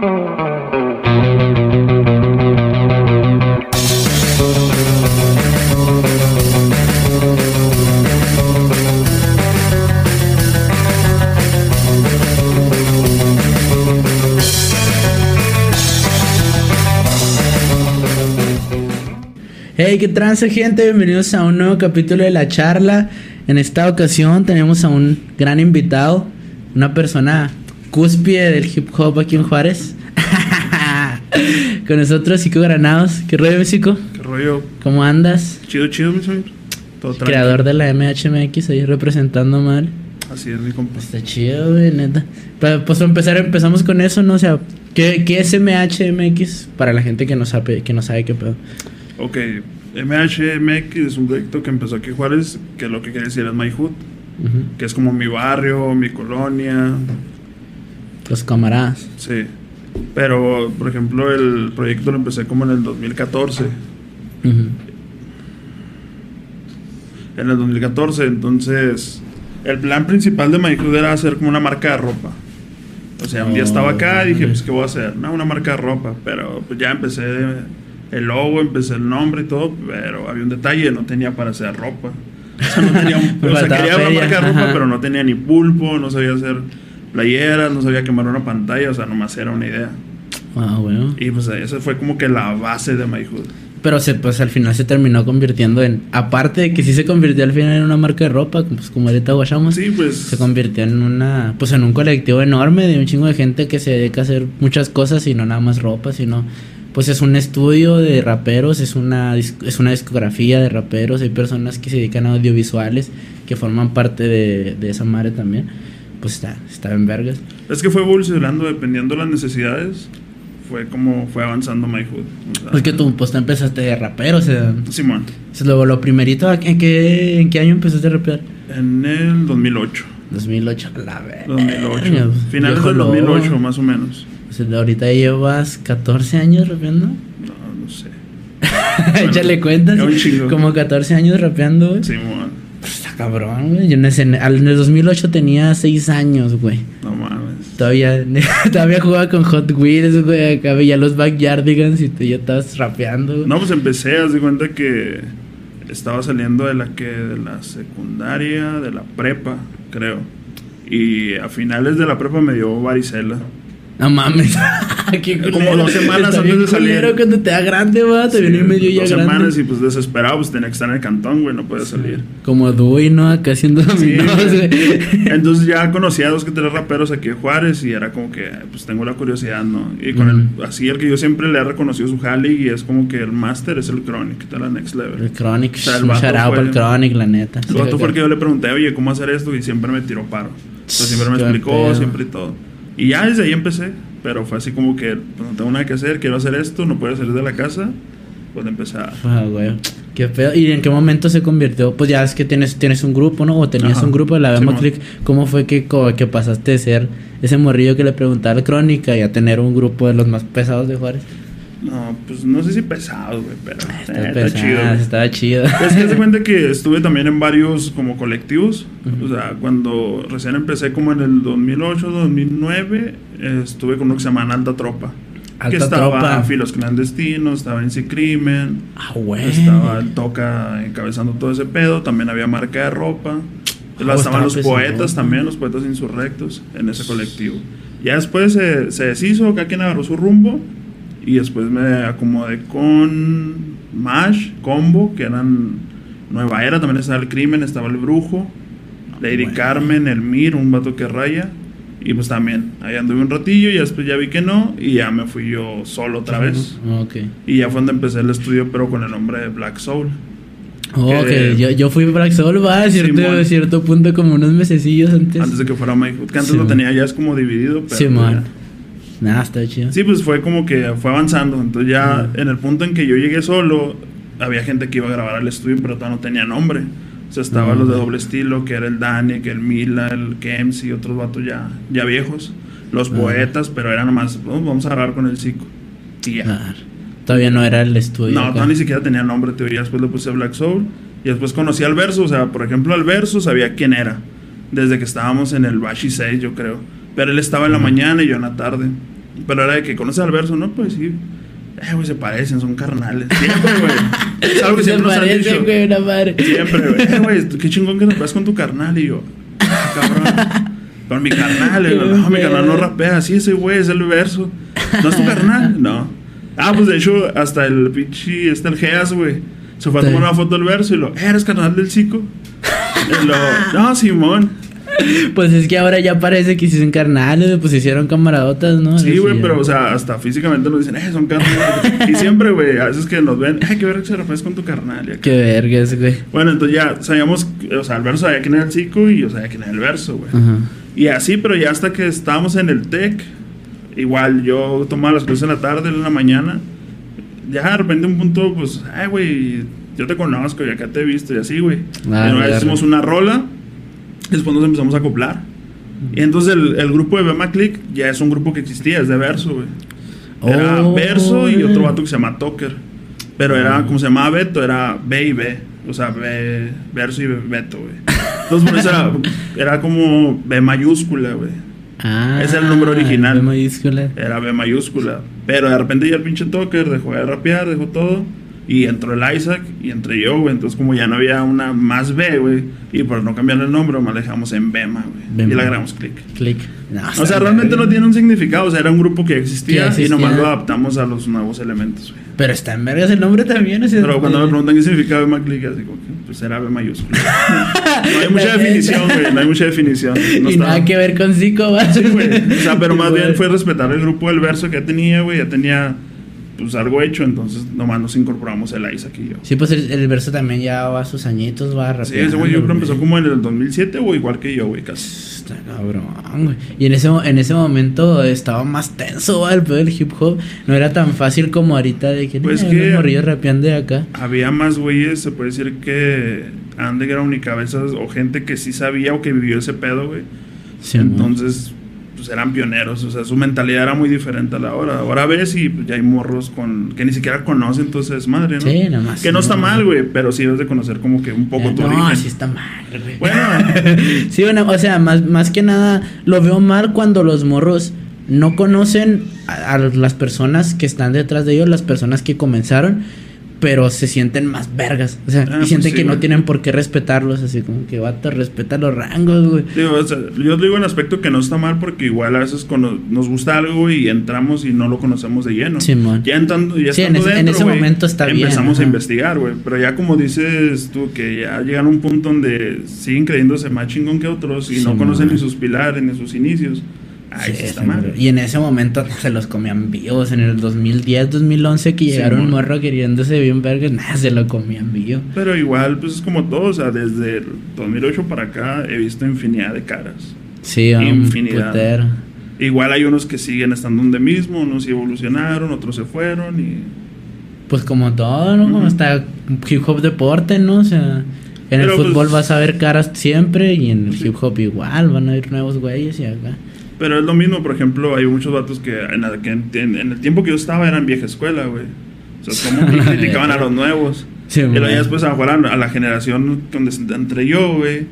Hey, qué trance, gente. Bienvenidos a un nuevo capítulo de la charla. En esta ocasión tenemos a un gran invitado, una persona cúspide del hip hop aquí en Juárez. Con nosotros, Cico Granados. ¿Qué rollo, Cico? ¿Qué rollo? ¿Cómo andas? Chido, chido, mi señor. Todo tranquilo. Creador de la MHMX, ahí representando mal. Así es, mi compa. Está chido, güey, neta. Pues para empezar, empezamos con eso, ¿no? O sea, ¿qué, qué es MHMX para la gente que no sabe, que no sabe qué pedo? Ok, MHMX es un proyecto que empezó aquí en Juárez, que lo que quiere decir es My Hood, que es como mi barrio, mi colonia, Los camaradas. sí. Pero, por ejemplo, el proyecto lo empecé como en el 2014. Ujú. En el 2014, entonces, el plan principal de Hood era hacer como una marca de ropa. O sea, un día estaba acá y dije, pues, ¿qué voy a hacer? No, una marca de ropa. Pero pues ya empecé el logo, empecé el nombre y todo, pero había un detalle, no tenía para hacer ropa. O sea, no tenía un- o sea, quería una marca de ropa, pero no tenía ni pulpo, no sabía hacer playeras, no sabía quemar una pantalla, o sea, nomás era una idea. Ah, bueno. Y pues esa fue como que la base de My Hood. Pero se, pues al final se terminó convirtiendo en. Aparte de que sí se convirtió al final en una marca de ropa, pues como ahorita guachamos. Sí, pues... Se convirtió en una. Pues en un colectivo enorme de un chingo de gente que se dedica a hacer muchas cosas y no nada más ropa, sino. Pues es un estudio de raperos, es una, es una discografía de raperos, hay personas que se dedican a audiovisuales que forman parte de, de esa madre también. Pues está, está en vergas. Es que fue evolucionando dependiendo de las necesidades. Fue como fue avanzando My Hood. O sea, Es que tú, pues tú empezaste de rapero, o sea. Simón, Es lo, lo primerito, ¿en qué, ¿en qué año empezaste a rapear? en el 2008. 2008, a la verga. 2008. Viejo Finales del lobo. 2008, más o menos. O sea, ahorita llevas 14 años rapeando. No, no sé. Échale cuentas. ya un chingo. Como 14 años rapeando, güey. Simón, Pues está cabrón, güey. Yo en, ese, en el 2008 tenía 6 años, güey. no mames. Todavía, todavía jugaba con Hot Wheels, güey. Acá veía los Backyardigans y tú ya estabas rapeando, güey. No, pues empecé, haz de cuenta que estaba saliendo de la que de la secundaria, de la prepa, creo. Y a finales de la prepa me dio varicela. No mames. Como dos semanas Está antes de salir. cuando te da grande, va. Te viene Sí, medio ya dos grande. semanas y pues desesperado, pues tenía que estar en el cantón, güey, no podía salir. Como Dewey, ¿no? Acá haciendo Sí, güey. güey. Entonces ya conocí a dos que tres raperos aquí de Juárez y era como que, pues tengo la curiosidad, ¿no? Y con Ujú. el, así el que yo siempre le he reconocido su jale y es como que el máster es el Chronic, de la Next Level. El Chronic, O sea, el un fue- al Chronic, la neta. El vato fue el que yo le pregunté, oye, ¿cómo hacer esto? Y siempre me tiró paro. Sea, siempre me explicó, siempre y todo. Y ya desde ahí empecé, pero fue así como que, pues no tengo nada que hacer, quiero hacer esto, no puedo salir de la casa, pues empecé a... Ah, güey. Qué pedo. ¿Y en qué momento se convirtió? Pues ya es que tienes, tienes un grupo, ¿no? O tenías Ajá. un grupo de la Bema. Click. ¿Cómo fue que, que pasaste de ser ese morrillo que le preguntaba al Crónica y a tener un grupo de los más pesados de Juárez? No, pues no sé si pesado, güey, pero Está eh, está pesado, chido. güey. Estaba chido. Es que se cuenta que estuve también en varios como colectivos. Ujú. O sea, cuando recién empecé como en el 2008, 2009, eh, estuve con uno que se llama Alta Tropa. que Alta estaba Tropa. Filos Clandestinos, estaba en Crimen, Ah, güey. estaba el Toca encabezando todo ese pedo, también había marca de ropa. Ah, estaban estaba los poetas también, los poetas insurrectos en ese colectivo. Ya después se, se deshizo, cada quien agarró su rumbo. Y después me acomodé con Mash, Combo, que eran Nueva Era, también estaba el Crimen, estaba el Brujo, Lady bueno. Carmen, el Mir, un vato que raya. Y pues también, ahí anduve un ratillo y después ya vi que no, y ya me fui yo solo otra vez. Ok. Y ya fue donde empecé el estudio, pero con el nombre de Black Soul. Ok, Que- yo, yo fui Black Soul, va, a cierto, Simón. cierto punto, como unos mesecillos antes. Antes de que fuera Hood, que antes lo tenía ya es como dividido, pero Simón. ya. Nada, está chido. Sí, pues fue como que fue avanzando. Entonces ya en el punto en que yo llegué solo, había gente que iba a grabar al estudio, pero todavía no tenía nombre. O sea, estaban Ujú. los de doble estilo, que era el Dani, que el Mila, el Kems y otros vatos ya, ya viejos. Los Ujú. poetas, pero era nomás, "Oh, vamos a grabar con el Zico. Y ya. Todavía no era el estudio. No, todavía ni siquiera tenía nombre, tío. Ya después le puse Black Soul. Y después conocí al verso. O sea, por ejemplo, al verso sabía quién era. Desde que estábamos en el Bashi 6, yo creo. Pero él estaba en la mañana y yo en la tarde. Pero era de que conoces al verso, ¿no? Pues sí. Eh, güey, se parecen, son carnales. Siempre, güey. Es algo que siempre nos han dicho. güey, una madre. Siempre, güey. Eh, güey, qué chingón que te vas con tu carnal. Y yo, ah, cabrón. Con mi carnal. Y yo, no, mi carnal no rapea. Sí, ese güey es el verso. ¿No es tu carnal? No. Ah, pues de hecho, hasta el pinche, este el Geas, güey. Se fue a tomar una foto del verso y lo, "Eh, ¿eres carnal del chico? Y lo, no, Simón. Pues es que ahora ya parece que hicieron carnales, pues hicieron camaradotas, ¿no? Sí, güey, pero, o sea, hasta físicamente nos dicen, eh, son carnales. y siempre, güey, a veces que nos ven, eh, qué ver que se rapeas con tu carnal. Y. Qué vergas, güey. Bueno, entonces ya sabíamos, o sea, el verso sabía quién era el chico y yo sabía quién era el verso, güey. Y así, pero ya hasta que estábamos en el TEC, igual yo tomaba las clases en la tarde, en la mañana. Ya de repente un punto, pues, ay, güey, yo te conozco y acá te he visto y así, güey. Ah, y una vez ya, hicimos una rola, después nos empezamos a acoplar. Y entonces el, el grupo de Bema Click ya es un grupo que existía, es de verso, güey. Era Oh, verso y otro vato que se llama Toker. Pero era, como se llamaba Beto, era B y B. O sea, B, verso y B- Beto, güey. Entonces, por eso era, era como B mayúscula, güey. Ah, Ese es el número original. B mayúscula. Era B mayúscula. Pero de repente ya el pinche Toker dejó de rapear, dejó todo. Y entró el Isaac y entré yo, güey. Entonces, como ya no había una más B, güey. Y por no cambiar el nombre, más le dejamos en Bema, güey. Bema. Y le agregamos click. Click. No, O sea, realmente no tiene un significado. O sea, era un grupo que existía, existía. y nomás lo adaptamos a los nuevos elementos, güey. Pero está en vergas el nombre también. Pero cuando me preguntan qué significa B click, así como que pues era B mayúscula. no hay mucha definición, güey. No hay mucha definición. No y nada que ver con Zico, ¿va? Sí, güey. O sea, pero más bien Güey. fue respetar el grupo del verso que ya tenía, güey. Ya tenía, pues, algo hecho. Entonces, nomás nos incorporamos el Isaac y yo. Sí, pues el, el verso también ya va a sus añitos, va a Sí, ese güey yo creo empezó como en el 2007 o igual que yo, güey, casi. Está cabrón, güey. Y en ese, en ese momento estaba más tenso, ¿va? El pedo del hip hop. No era tan fácil como ahorita de que, Pues "Eh, que- los morrillos rapeando de acá. Había más güeyes, se puede decir que underground y cabezas o gente que sí sabía o que vivió ese pedo, güey. Sí, Entonces, pues eran pioneros, o sea, su mentalidad era muy diferente a la hora. Ahora ves y pues, ya hay morros con que ni siquiera conocen, entonces madre, ¿no? Sí, nada más. Que no está mal, güey, pero sí debes de conocer como que un poco Eh, tu No, origen. sí está mal, güey. Bueno, Sí, bueno, o sea, más, más que nada lo veo mal cuando los morros no conocen a, a las personas que están detrás de ellos, las personas que comenzaron, pero se sienten más vergas. O sea, Ah, y pues sienten sí, que no tienen por qué respetarlos, así como que vato, respeta los rangos, güey. digo, o sea, yo digo en aspecto que no está mal porque igual a veces cuando nos gusta algo y entramos y no lo conocemos de lleno. Simón. Ya entrando, ya Sí, en estando ese- en dentro, ese güey, momento está bien, Empezamos a investigar, güey. Pero ya como dices tú, que ya llegan a un punto donde siguen creyéndose más chingón que otros y no conocen ni sus pilares ni sus inicios. Sí, Sí, está sí, mal. Y en ese momento se los comían vivos. En el 2010, 2011, que Sí, llegaron un mon. morro queriéndose bien vergas, nada, se lo comían vivo. Pero igual, pues es como todo. O sea, desde el 2008 para acá he visto infinidad de caras. Sí, un Infinidad. putero. Igual hay unos que siguen estando donde mismo, unos sí evolucionaron, otros se fueron y... Pues como todo, ¿no? Como está hip hop deporte, ¿no? O sea, en el Pero, fútbol pues, vas a ver caras siempre y en el Sí. hip hop igual, van a ir nuevos güeyes y acá. Pero es lo mismo, por ejemplo, hay muchos vatos que en, la- que en, en- el tiempo que yo estaba eran vieja escuela, güey. O sea, como que criticaban a los nuevos. Sí, y luego ya después a, jugar a, a la generación donde entre yo, güey,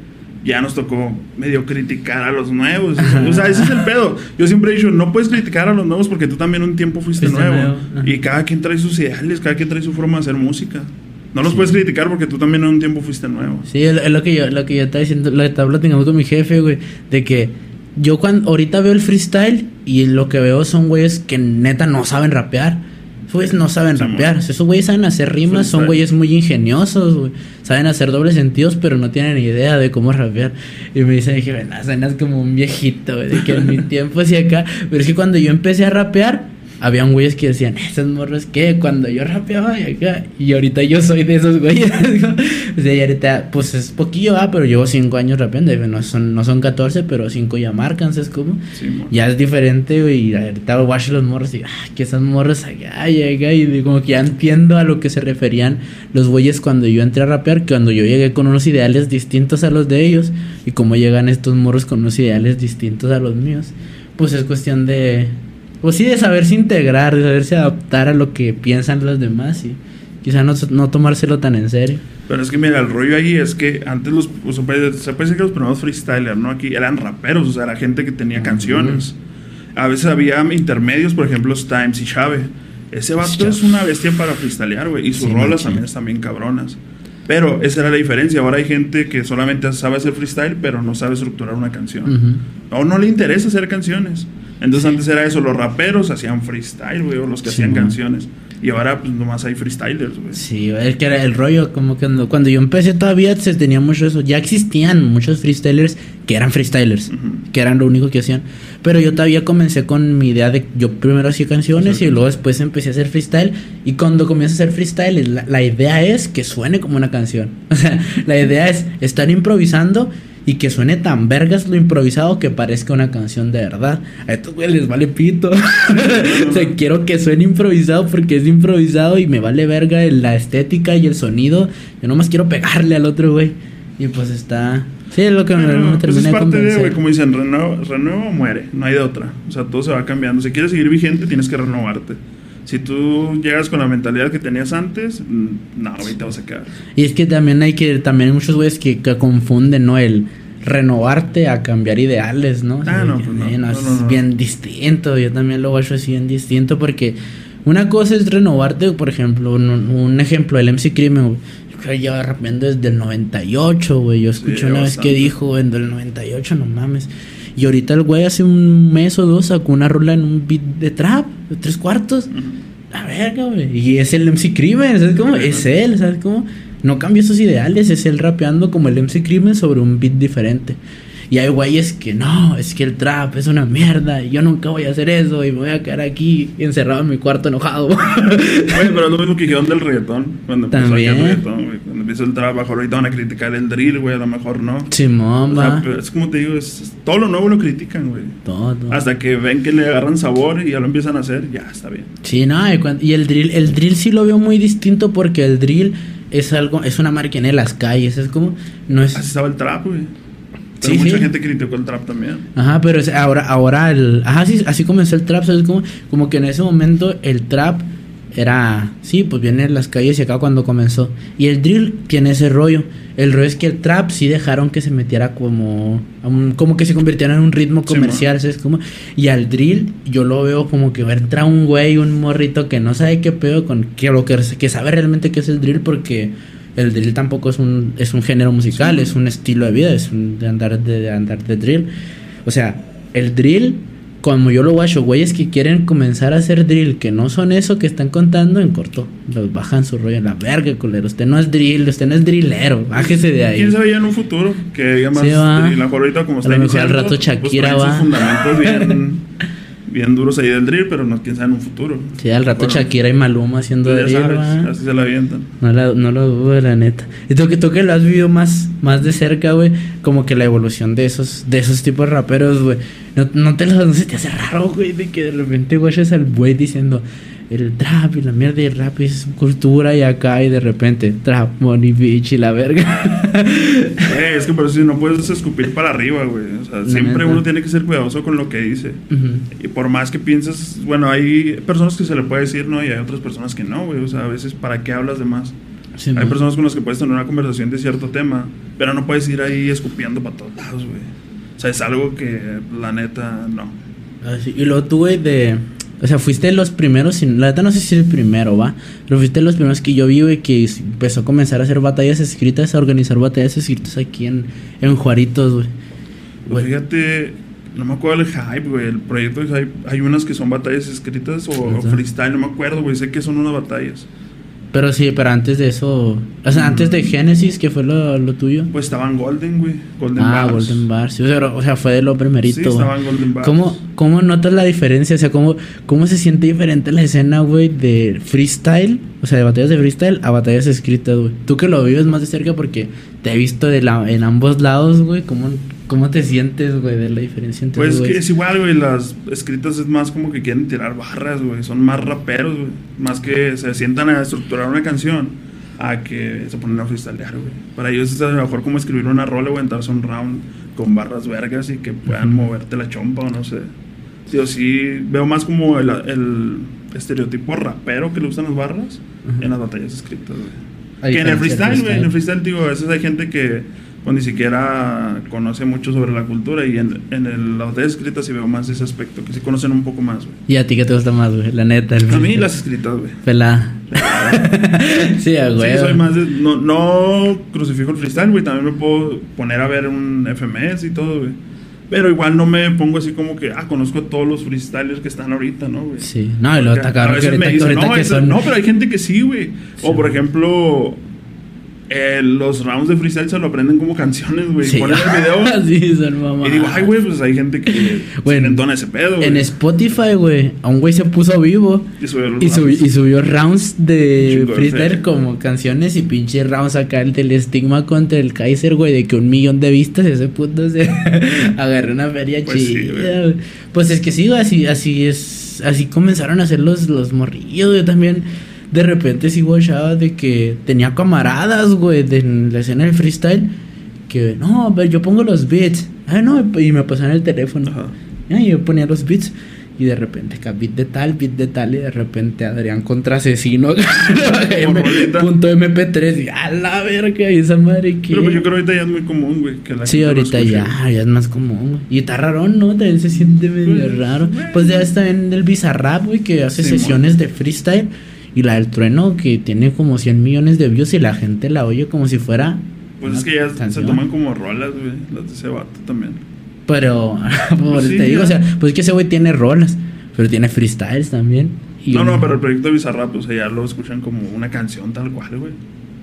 ya nos tocó medio criticar a los nuevos. O sea, ese es el pedo. Yo siempre he dicho, no puedes criticar a los nuevos porque tú también un tiempo fuiste, Fuiste nuevo. nuevo. Y cada quien trae sus ideales, cada quien trae su forma de hacer música. No los puedes criticar porque tú también en un tiempo fuiste nuevo. Sí, es es lo que yo, lo que yo estaba diciendo, lo que estaba platicando con mi jefe, güey, de que yo cuando ahorita veo el freestyle y lo que veo son güeyes que neta no saben rapear. Esos güeyes no saben Sí, rapear. Esos güeyes saben hacer rimas, son güeyes muy ingeniosos, güey. Saben hacer dobles sentidos, pero no tienen idea de cómo rapear. Y me dice, dije, "Ven, suenas como un viejito, güey, de que en mi tiempo hacía acá. Pero es que cuando yo empecé a rapear, habían güeyes que decían, esos morros que cuando yo rapeaba y acá. Y ahorita yo soy de esos güeyes. o sea, y ahorita, pues es poquillo, ah, pero llevo cinco años rapeando. No son, no son 14, pero cinco ya marcan, ¿sabes cómo? Sí. Ya es diferente, güey. Y ahorita watch los morros y, ah, que esas morros acá y acá. Y como que ya entiendo a lo que se referían los güeyes cuando yo entré a rapear. Que cuando yo llegué con unos ideales distintos a los de ellos. Y cómo llegan estos morros con unos ideales distintos a los míos. Pues es cuestión de. Pues sí, de saberse integrar, de saberse adaptar a lo que piensan los demás. Y quizá no, no tomárselo tan en serio. Pero es que mira, el rollo ahí es que antes los, o sea, se puede decir que los primeros freestylers, ¿no? Aquí eran raperos, o sea, era gente que tenía Ujú. canciones. A veces había intermedios, por ejemplo, Times y Chave. Ese vato es una bestia para freestylear, güey. Y sus Sí, rolas también están bien cabronas. Pero esa era la diferencia. Ahora hay gente que solamente sabe hacer freestyle, pero no sabe estructurar una canción. O no le interesa hacer canciones. Entonces antes era eso, los raperos hacían freestyle, güey, o los que Sí, hacían man. canciones. Y ahora pues nomás hay freestylers, güey. Sí, es que era el rollo, como que cuando, cuando yo empecé todavía se tenía mucho eso. Ya existían muchos freestylers que eran freestylers, que eran lo único que hacían. Pero yo todavía comencé con mi idea de yo primero hacía canciones y luego después empecé a hacer freestyle. Y cuando comienzo a hacer freestyle, la, la idea es que suene como una canción. O sea, la idea es estar improvisando y que suene tan vergas lo improvisado que parezca una canción de verdad. A estos güeyes les vale pito. o sea, quiero que suene improvisado porque es improvisado y me vale verga la estética y el sonido. Yo nomás quiero pegarle al otro güey. Y pues está. Sí, es lo que Pero, me pues, termina es parte de, güey, como dicen, renueva, renueva o muere, no hay de otra. O sea, todo se va cambiando. Si quieres seguir vigente, tienes que renovarte. Si tú llegas con la mentalidad que tenías antes, mm, no, te vas a quedar. Y es que también hay que, también hay muchos güeyes que, que confunden, ¿no? El renovarte a cambiar ideales, ¿no? Ah, no, pues no, no, es bien distinto. Yo también lo hago así bien distinto porque una cosa es renovarte, por ejemplo, un, un ejemplo, el MC Crimen, güey. Yo creo que lleva rapeando desde el 98, güey. Yo escuché Sí, una vez que dijo, en el 98, no mames. Y ahorita el güey hace un mes o dos sacó una rola en un beat de trap, de tres cuartos. Ujú. La verga, güey. Y es el MC Crimen, ¿sabes cómo? Es él, ¿sabes cómo? No cambió sus ideales, es él rapeando como el MC Crimen sobre un beat diferente. Y hay güeyes que no, es que el trap es una mierda y yo nunca voy a hacer eso y me voy a quedar aquí encerrado en mi cuarto enojado. Güey, pero es lo mismo que dijeron del reggaetón. Cuando empezó También. el reggaetón, güey. Cuando empieza el trabajo, ahorita van a criticar el drill, güey, a lo mejor no. Simón, O sea, es como te digo, es, todo lo nuevo lo critican, güey. Todo. Hasta que ven que le agarran sabor y ya lo empiezan a hacer, ya está bien. Sí, no, y, y el drill, el drill sí lo veo muy distinto porque el drill es algo, es una máquina en las calles, es como, no es... Así estaba el trap, güey. Pero Sí, mucha sí. gente criticó el trap también. Ajá, pero es- ahora, ahora el. Ajá, sí, así comenzó el trap, ¿sabes? Como, como que en ese momento el trap era. Sí, pues viene en las calles y acá cuando comenzó. Y el drill tiene ese rollo. El rollo es que el trap sí dejaron que se metiera como. como que se convirtiera en un ritmo Sí, comercial, ¿sabes? Como, y al drill yo lo veo como que entra un güey, un morrito que no sabe qué pedo con. que lo que, que sabe realmente qué es el drill porque. El drill tampoco es un, es un género musical, Sí. es un estilo de vida, es un de andar de, de andar de drill. O sea, el drill, como yo lo guacho, güeyes que quieren comenzar a hacer drill, que no son eso que están contando, en corto. Los bajan su rollo en la verga, culero. Usted no es drill, usted no es drillero. Bájese de ahí. ¿Quién sabe ya en un futuro que diga más Sí, drill? A ahorita como A está lo mejor al rato Shakira pues, va. sus fundamentos bien, bien duros ahí del drill, pero no quién sabe en un futuro. Sí, al rato Bueno, Shakira y Maluma haciendo ya drill, sabes, así se la avientan. No, la- no lo dudo, la neta. Y tú que, tú que lo has vivido más, más de cerca, güey. Como que la evolución de esos, de esos tipos de raperos, güey. No, no te lo, no se te hace raro, güey, de que de repente, güey, es al güey diciendo el trap y la mierda y el rap es cultura y acá y de repente trap, money, bitch y la verga. Eh, es que por eso no puedes escupir para arriba, güey. O sea, La siempre uno tiene que ser cuidadoso con lo que dice. Y por más que pienses, bueno, hay personas que se le puede decir no y hay otras personas que no, güey. O sea, a veces, ¿para qué hablas de más? Sí, hay man. personas con las que puedes tener una conversación de cierto tema, pero no puedes ir ahí escupiendo para todos lados, güey. O sea, es algo que la neta no. Ah, sí. Y tú, güey, de... O sea, fuiste los primeros, sin- la neta no sé si el primero, ¿va? Pero fuiste los primeros que yo vi, güey, que empezó a comenzar a hacer batallas escritas, a organizar batallas escritas aquí en, en Juaritos, güey. Pues fíjate, no me acuerdo el hype, güey. El proyecto de hype, hay unas que son batallas escritas o, freestyle, no me acuerdo, güey. Sé que son unas batallas. Pero sí, pero antes de eso... O sea, antes de Genesis, que fue lo, lo tuyo. Pues estaban Golden, güey. Golden ah, Bars. Golden Bar. Sí, o, sea, o sea, fue de lo primerito, Sí, estaban Golden Bars. ¿Cómo, ¿Cómo notas la diferencia? O sea, ¿cómo, ¿cómo se siente diferente la escena, güey, de freestyle? O sea, de batallas de freestyle a batallas escritas, güey. Tú que lo vives más de cerca porque te he visto de la, en ambos lados, güey. ¿Cómo, ¿Cómo te sientes, güey, de la diferencia entre Pues que es igual, güey. Las escritas es más como que quieren tirar barras, güey. Son más raperos, güey. Más que se sientan a estructurar una canción a que se ponen a freestylear, güey. Para ellos es a lo mejor como escribir una rola o entrarse un round con barras vergas y que puedan moverte la chompa o no sé. Sí, o sí veo más como el, el estereotipo rapero que le gustan las barras Ujú. en las batallas escritas, güey. Que en el freestyle, güey. En el freestyle, digo, a veces hay gente que pues ni siquiera conoce mucho sobre la cultura y en, en el, las escritas sí veo más ese aspecto, que sí conocen un poco más, güey. ¿Y a ti qué te gusta más, güey? La neta. El A mí las escritas, güey. Pelada. sí, a güey. Sí, soy más de, no, no crucifijo el freestyle, güey. También me puedo poner a ver un FMS y todo, güey. Pero igual no me pongo así como que, ah, conozco a todos los freestylers que están ahorita, ¿no, güey? Sí. No, y lo atacaron que veces me ahorita, dicen, ahorita no, que eso- son... no, pero hay gente que sí, güey. Sí. O por ejemplo, eh, los rounds de freestyle se lo aprenden como canciones, güey. Sí. Ponen el video sí, son mamadas. y digo, ay, güey, pues hay gente que se entona ese pedo, güey. En Spotify, güey, a un güey se puso vivo Y subió los y, rounds. y subió rounds de freestyle como canciones y pinche rounds acá el del estigma contra el Kaiser, güey, de que un millón de vistas ese puto se agarró una feria Pues chida. Pues es que sí, güey, así, así es, así comenzaron a hacer los, los morrillos, yo también. De repente sí guachaba de que tenía camaradas, güey, de la escena del freestyle. Que, no, pero yo pongo los beats. Ah, no, y me pasaban el teléfono. Ajá. Y yo ponía los beats. Y de repente, acá, beat de tal, beat de tal. Y de repente, Adrián contra asesino. M- punto MP3. Y a la verga, y esa madre que. Pero pues yo creo que ahorita ya es muy común, güey. que la Sí, ahorita ya, ya es más común, güey. Y está raro, ¿no? También se siente medio Pues, raro. Pues ya está en el Bizarrap, güey, que hace Simón. sesiones de freestyle. Y la del trueno, que tiene como 100 millones de views y la gente la oye como si fuera. Pues es que ya se toman como rolas, güey. Las de ese vato también. Pero, sí, te digo, ya. o sea, pues es que ese güey tiene rolas, pero tiene freestyles también. Y no, no, pero el proyecto de Bizarrap, o sea, ya lo escuchan como una canción tal cual, güey.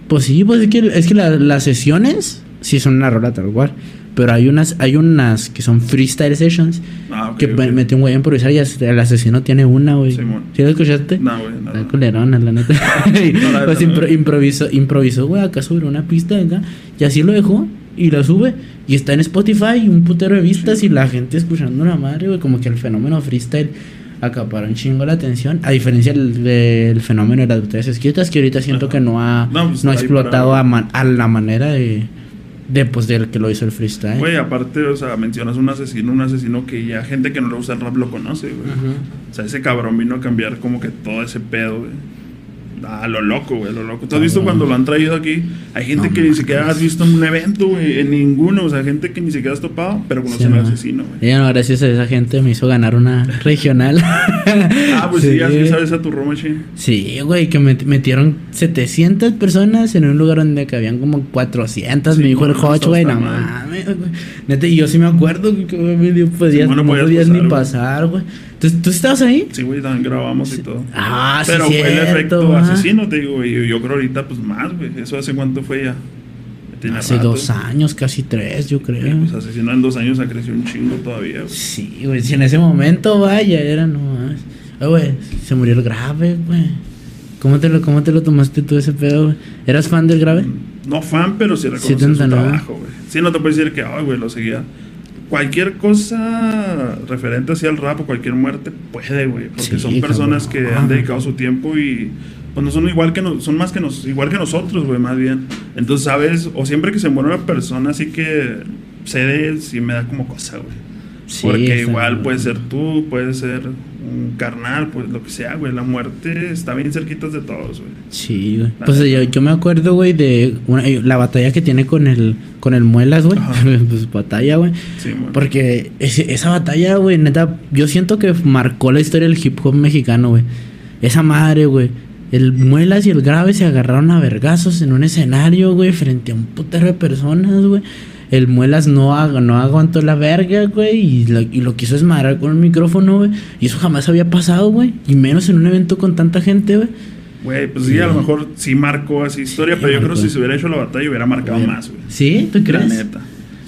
Pues sí, pues es que, es que la- las sesiones sí son una rola tal cual. Pero hay unas, hay unas que son freestyle sessions Ah, que ok. me- metió un güey a improvisar y el asesino tiene una, güey. Simón. ¿Sí lo escuchaste? No, güey, no. Está culerona, la neta. No, la pues impro- improvisó, improvisó, güey, acá sobre una pista acá. Y así lo dejó. Y la sube. Y está en Spotify, y un putero de vistas. Y la gente escuchando la madre, güey. Como que el fenómeno freestyle acaparó un chingo la atención. A diferencia del, del fenómeno de las botellas escritas, que ahorita siento Ajá. que no ha, No, pues, no ha explotado para- a, man- a la manera de, de, pues, del que lo hizo el freestyle. Güey, aparte, o sea, mencionas un asesino, un asesino que ya gente que no le gusta el rap lo conoce, güey. O sea, ese cabrón vino a cambiar como que todo ese pedo, güey. Ah, lo loco, güey, lo loco. ¿Tú has visto cuando lo han traído aquí? Hay gente No que ni siquiera has visto en un evento, güey, en ninguno. O sea, gente que ni siquiera has topado, pero conocen Sí, al ¿no? asesino, güey. Y bueno, gracias a esa gente me hizo ganar una regional. Ah, pues sí, ya sí sabes a tu Roma, che. Sí, güey, que met- metieron 700 personas en un lugar donde cabían como 400. Sí, me dijo el Hodge, güey, no mames, güey. Neta, y yo sí me acuerdo que medio podías, Sí, bueno, no podías ni pasar, güey. ¿Tú, ¿Tú estabas ahí? Sí, güey, también grabamos y todo. Ah, sí, Pero fue el efecto ajá. asesino, te digo, güey. Yo, yo creo ahorita, pues más, güey. ¿Eso hace cuánto fue ya? Tiene Hace rato. dos años, casi tres, yo creo. Pues asesino en dos años ha crecido un chingo todavía, güey. Sí, güey, si en ese momento, vaya, era no más. Ay, güey, se murió el grave, güey. ¿Cómo te, lo, ¿Cómo te lo tomaste tú ese pedo, güey? ¿Eras fan del grave? No fan, pero sí te su trabajo, güey. Sí, no te puedes decir que, ay, güey, lo seguía. Cualquier cosa referente hacia el rap o cualquier muerte puede, güey. Porque Sí, son personas que han dedicado su tiempo y pues no son igual que nos, son más que nos, igual que nosotros, güey, más bien. Entonces, sabes, o siempre que se muere una persona así que cede, sí me da como cosa, güey. Sí, Porque igual puede ser tú, puede ser un carnal, pues lo que sea, güey. La muerte está bien cerquitas de todos, güey. Sí, güey. Pues yo, yo me acuerdo, güey, de una- eh, la batalla que tiene con el con el Muelas, güey. Pues batalla, güey. Sí. Porque ese- esa batalla, güey, neta, yo siento que marcó la historia del hip hop mexicano, güey. Esa madre, güey. El Muelas y el Grave se agarraron a vergazos en un escenario, güey, frente a un putero de personas, güey. El Muelas no, ag- no aguantó la verga, güey, y lo, y lo quiso esmadrar con un micrófono, güey. Y eso jamás había pasado, güey. Y menos en un evento con tanta gente, güey. Güey, pues sí, Sí. a lo mejor sí marcó así historia, Sí, pero yo creo que si se hubiera hecho la batalla hubiera marcado más, güey. ¿Sí? ¿Tú La crees? neta.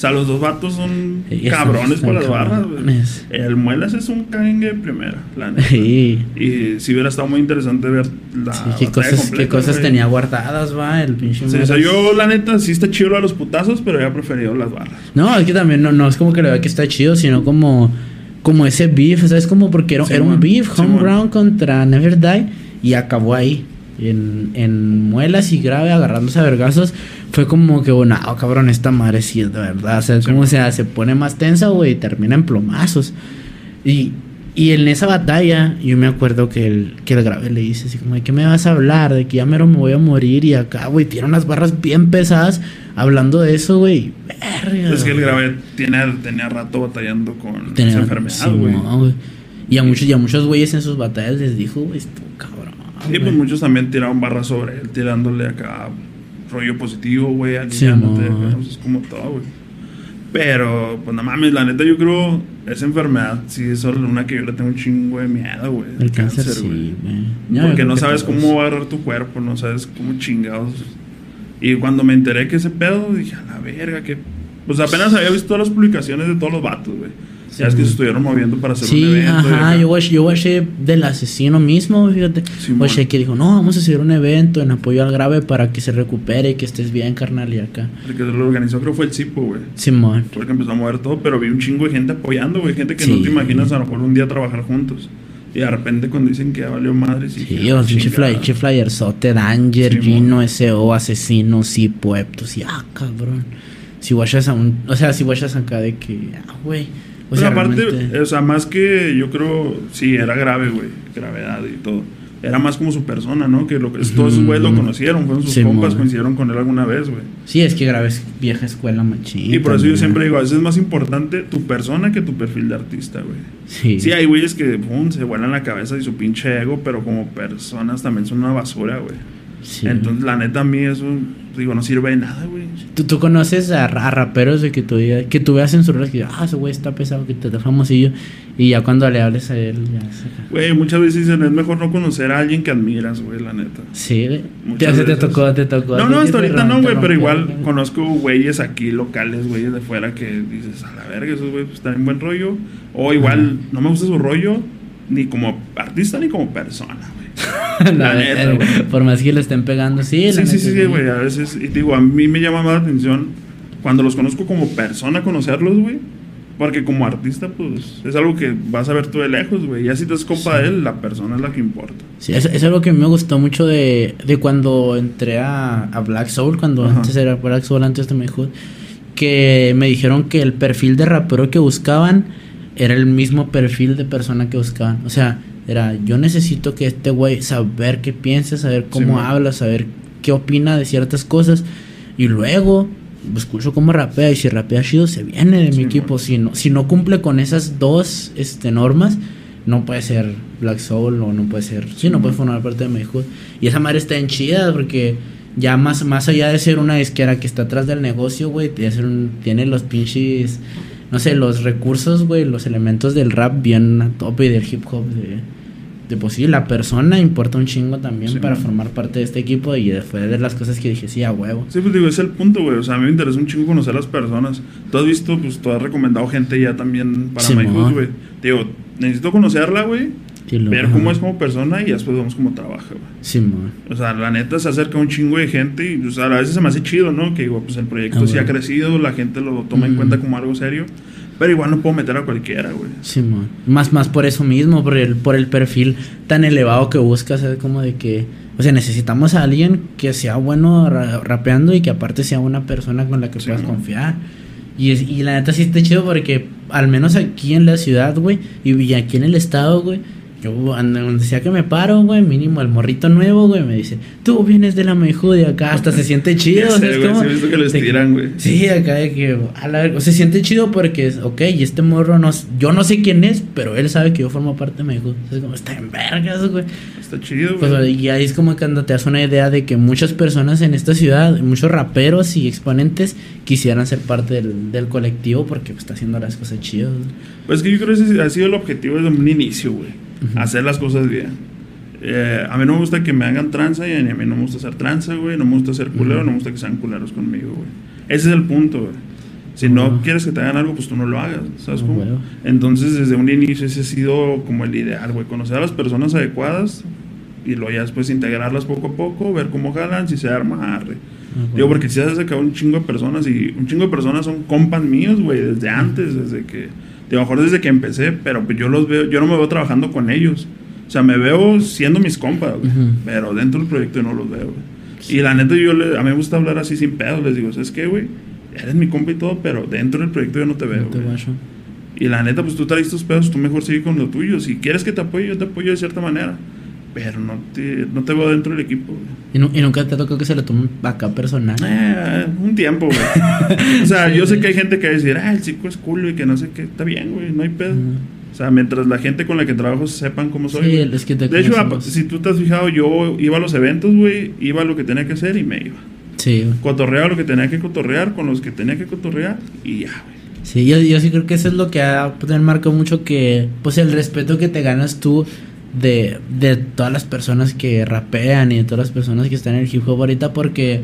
Sea, los dos vatos son Ellos cabrones son por las barras. El Muelas es un cangue de primera, la neta. Sí. Y si hubiera estado muy interesante ver la Sí, ¿Qué cosas, completa, qué cosas güey. tenía guardadas, va? El pinche Sí, o sea, yo la neta sí está chido de los putazos, pero había preferido las barras. No, es que también no, no es como que le vea que está chido, sino como, como ese beef, ¿sabes? Como porque era, Sí, era un beef, Sí, homeground contra Never Die, y acabó ahí. En, en muelas y grave, agarrándose a vergazos. Fue como que, bueno, ah, cabrón, esta madre sí es de verdad. O sea, Sí, como sea, se pone más tensa, güey, y termina en plomazos. Y, y en esa batalla, yo me acuerdo que el, que el grave le dice así como, ¿de qué me vas a hablar? De que ya mero me voy a morir y acá, güey, tiene unas barras bien pesadas hablando de eso, güey, verga. Es que el grave tiene, tenía rato batallando con Tenía- esa enfermedad, sí, güey. no. Y a muchos, y a muchos güeyes en sus batallas les dijo, güey, estuvo cabrón. Sí, pues muchos también tiraron barras sobre él, tirándole acá rollo positivo, güey, Sí, aliviándote, mo. acá, pues, es como todo, güey. Pero, pues no mames, la neta yo creo, esa enfermedad sí es solo una que yo le tengo un chingo de miedo, güey. El cáncer, sí, güey. Porque no sabes cómo va a agarrar tu cuerpo, no sabes cómo chingados. Y cuando me enteré que ese pedo, dije, a la verga, que... Pues apenas había visto todas las publicaciones de todos los vatos, güey. Sí, ya es que se estuvieron moviendo para hacer un Sí, evento. y ajá, yo watch, yo watché del asesino mismo, fíjate. Watché que dijo, no, vamos a hacer un evento en apoyo al grave para que se recupere y que estés bien, carnal, y acá. El que lo organizó creo fue el Cipo, güey. Simón. Fue el que empezó a mover todo, pero vi un chingo de gente apoyando, güey. Gente que Sí. no te imaginas a lo mejor un día trabajar juntos. Y de repente cuando dicen que ya valió madre, sí. Sí, o pinche chingada. fly, pinche flyerzote, Danger, Sí, Gino, S.O., Asesino, sí, Pueptos, y ah, cabrón. Si watchas a un, o sea, si watchas acá de que, ah, güey. O sea, aparte, realmente- o sea, más que yo creo, sí, era grave, güey. Gravedad y todo. Era más como su persona, ¿no? Que lo que todos esos güeyes lo conocieron, fueron sus Sí, compas, coincidieron con él alguna vez, güey. Sí, es que grabes vieja escuela machín. Y por eso yo siempre digo, a veces es más importante tu persona que tu perfil de artista, güey. Sí, Sí, hay güeyes que pum, se vuelan la cabeza y su pinche ego, pero como personas también son una basura, güey. Sí. Entonces, la neta, a mí eso, digo, no sirve de nada, güey. ¿Tú, tú conoces a, a raperos de que tú, que tú veas en sus redes que ah, ese güey está pesado, que te da famosillo. Y ya cuando le hables a él, ya se Güey, muchas veces dicen, es mejor no conocer a alguien que admiras, güey, la neta. Sí, güey. Te, se te tocó, te tocó. No, no, hasta ahorita no, güey, pero igual güey. conozco güeyes aquí locales, güeyes de fuera que dices, a la verga, esos güeyes pues, están en buen rollo. O igual, no me gusta su rollo, ni como artista ni como persona. La neta. Por más que le estén pegando, sí, la Sí, sí, neta, sí, sí, güey, a veces, y te digo, a mí me llama más la atención cuando los conozco como persona, conocerlos, güey. Porque como artista, pues, es algo que vas a ver tú de lejos, güey. Ya si te es compa de él, la persona es la que importa. Sí, eso es algo que me gustó mucho de, de cuando entré a, a Black Soul, cuando Ajá. antes era Black Soul, antes de Mayhood, que me dijeron que el perfil de rapero que buscaban era el mismo perfil de persona que buscaban. O sea, era yo necesito que este güey saber qué piensa, saber cómo habla, saber qué opina de ciertas cosas y luego escucho cómo rapea y si rapea chido se viene de mi equipo. man. Si no, si no cumple con esas dos este, normas, no puede ser Black Soul o no puede ser. Sí, no puede formar parte de Mayhood. Y esa madre está en chida porque ya más, más allá de ser una disquera que está atrás del negocio, güey, tiene los pinches, no sé, los recursos, güey, los elementos del rap bien a tope y del hip hop. De, de pues sí, la persona importa un chingo también Sí, para man. formar parte de este equipo y fue de las cosas que dije, sí, a huevo. Sí, pues digo, es el punto, güey. O sea, a mí me interesa un chingo conocer a las personas. Tú has visto, pues tú has recomendado gente ya también para. My Hood, güey. Digo, necesito conocerla, güey. Ver ajá. cómo es como persona y después vemos cómo trabaja, güey. Simón. O sea, la neta se acerca un chingo de gente y pues, a veces se me hace chido, ¿no? Que digo, pues el proyecto Ah, sí ha crecido, la gente lo toma en cuenta como algo serio. Pero igual no puedo meter a cualquiera, güey. Simón. Más, más por eso mismo, por el, por el perfil tan elevado que buscas, es como de que, o sea, necesitamos a alguien que sea bueno ra- rapeando y que aparte sea una persona con la que Sí, puedas confiar. Y, es- y la neta sí está chido porque al menos aquí en la ciudad, güey, y y aquí en el estado, güey, yo ando- sea que me paro, güey, mínimo el morrito nuevo, güey, me dice, tú vienes de la mejor de acá, hasta se siente chido. Sé, es güey, como sí que lo estiran, güey. Sí, acá de que a la verga, o se siente chido porque es, ok, y este morro no, yo no sé quién es, pero él sabe que yo formo parte de México. Es como, está en vergas, güey. Está chido, Pues, güey. y ahí es como cuando te das una idea de que muchas personas en esta ciudad, muchos raperos y exponentes quisieran ser parte del, del colectivo porque pues, está haciendo las cosas chidas. Pues es que yo creo que ese ha sido el objetivo desde un inicio, güey. Hacer las cosas bien. Eh, a mí no me gusta que me hagan tranza y a mí no me gusta hacer tranza, güey. No me gusta ser culero, Ujú. no me gusta que sean culeros conmigo, güey. Ese es el punto, güey. Si no quieres que te hagan algo, pues tú no lo hagas, ¿sabes Ah, cómo? Entonces, desde un inicio ese ha sido como el ideal, güey. Conocer a las personas adecuadas y luego ya después integrarlas poco a poco, ver cómo jalan, si se arma, arre. Ah, Digo, porque si has sacado un chingo de personas y un chingo de personas son compas míos, güey, desde antes, desde que, digo, mejor desde que empecé, pero pues yo los veo, yo no me veo trabajando con ellos. O sea, me veo siendo mis compas, güey, pero dentro del proyecto yo no los veo, güey. Y la neta, yo le- a mí me gusta hablar así sin pedos, les digo, ¿sabes qué, güey? Eres mi compa y todo, pero dentro del proyecto yo no te veo, No te. Y la neta, pues tú traes tus pedos, tú mejor sigue con lo tuyo. Si quieres que te apoye, yo te apoyo de cierta manera. Pero no te, no te veo dentro del equipo, güey. ¿Y, nu- y nunca te tocó que se lo tomen acá personal. Eh, un tiempo, güey. o sea, yo sé que hay gente que va a decir, ah, el chico es cool y que no sé qué. Está bien, güey, no hay pedo. O sea, mientras la gente con la que trabajo sepan cómo soy. Sí, es que te de hecho, conocemos. si tú te has fijado, yo iba a los eventos, güey, iba a lo que tenía que hacer y me iba. Sí, güey. Cotorreaba lo que tenía que cotorrear con los que tenía que cotorrear y ya, güey. Sí, yo, yo sí creo que eso es lo que ha pues, marcado mucho que, pues el respeto que te ganas tú de, de todas las personas que rapean y de todas las personas que están en el hip hop ahorita porque,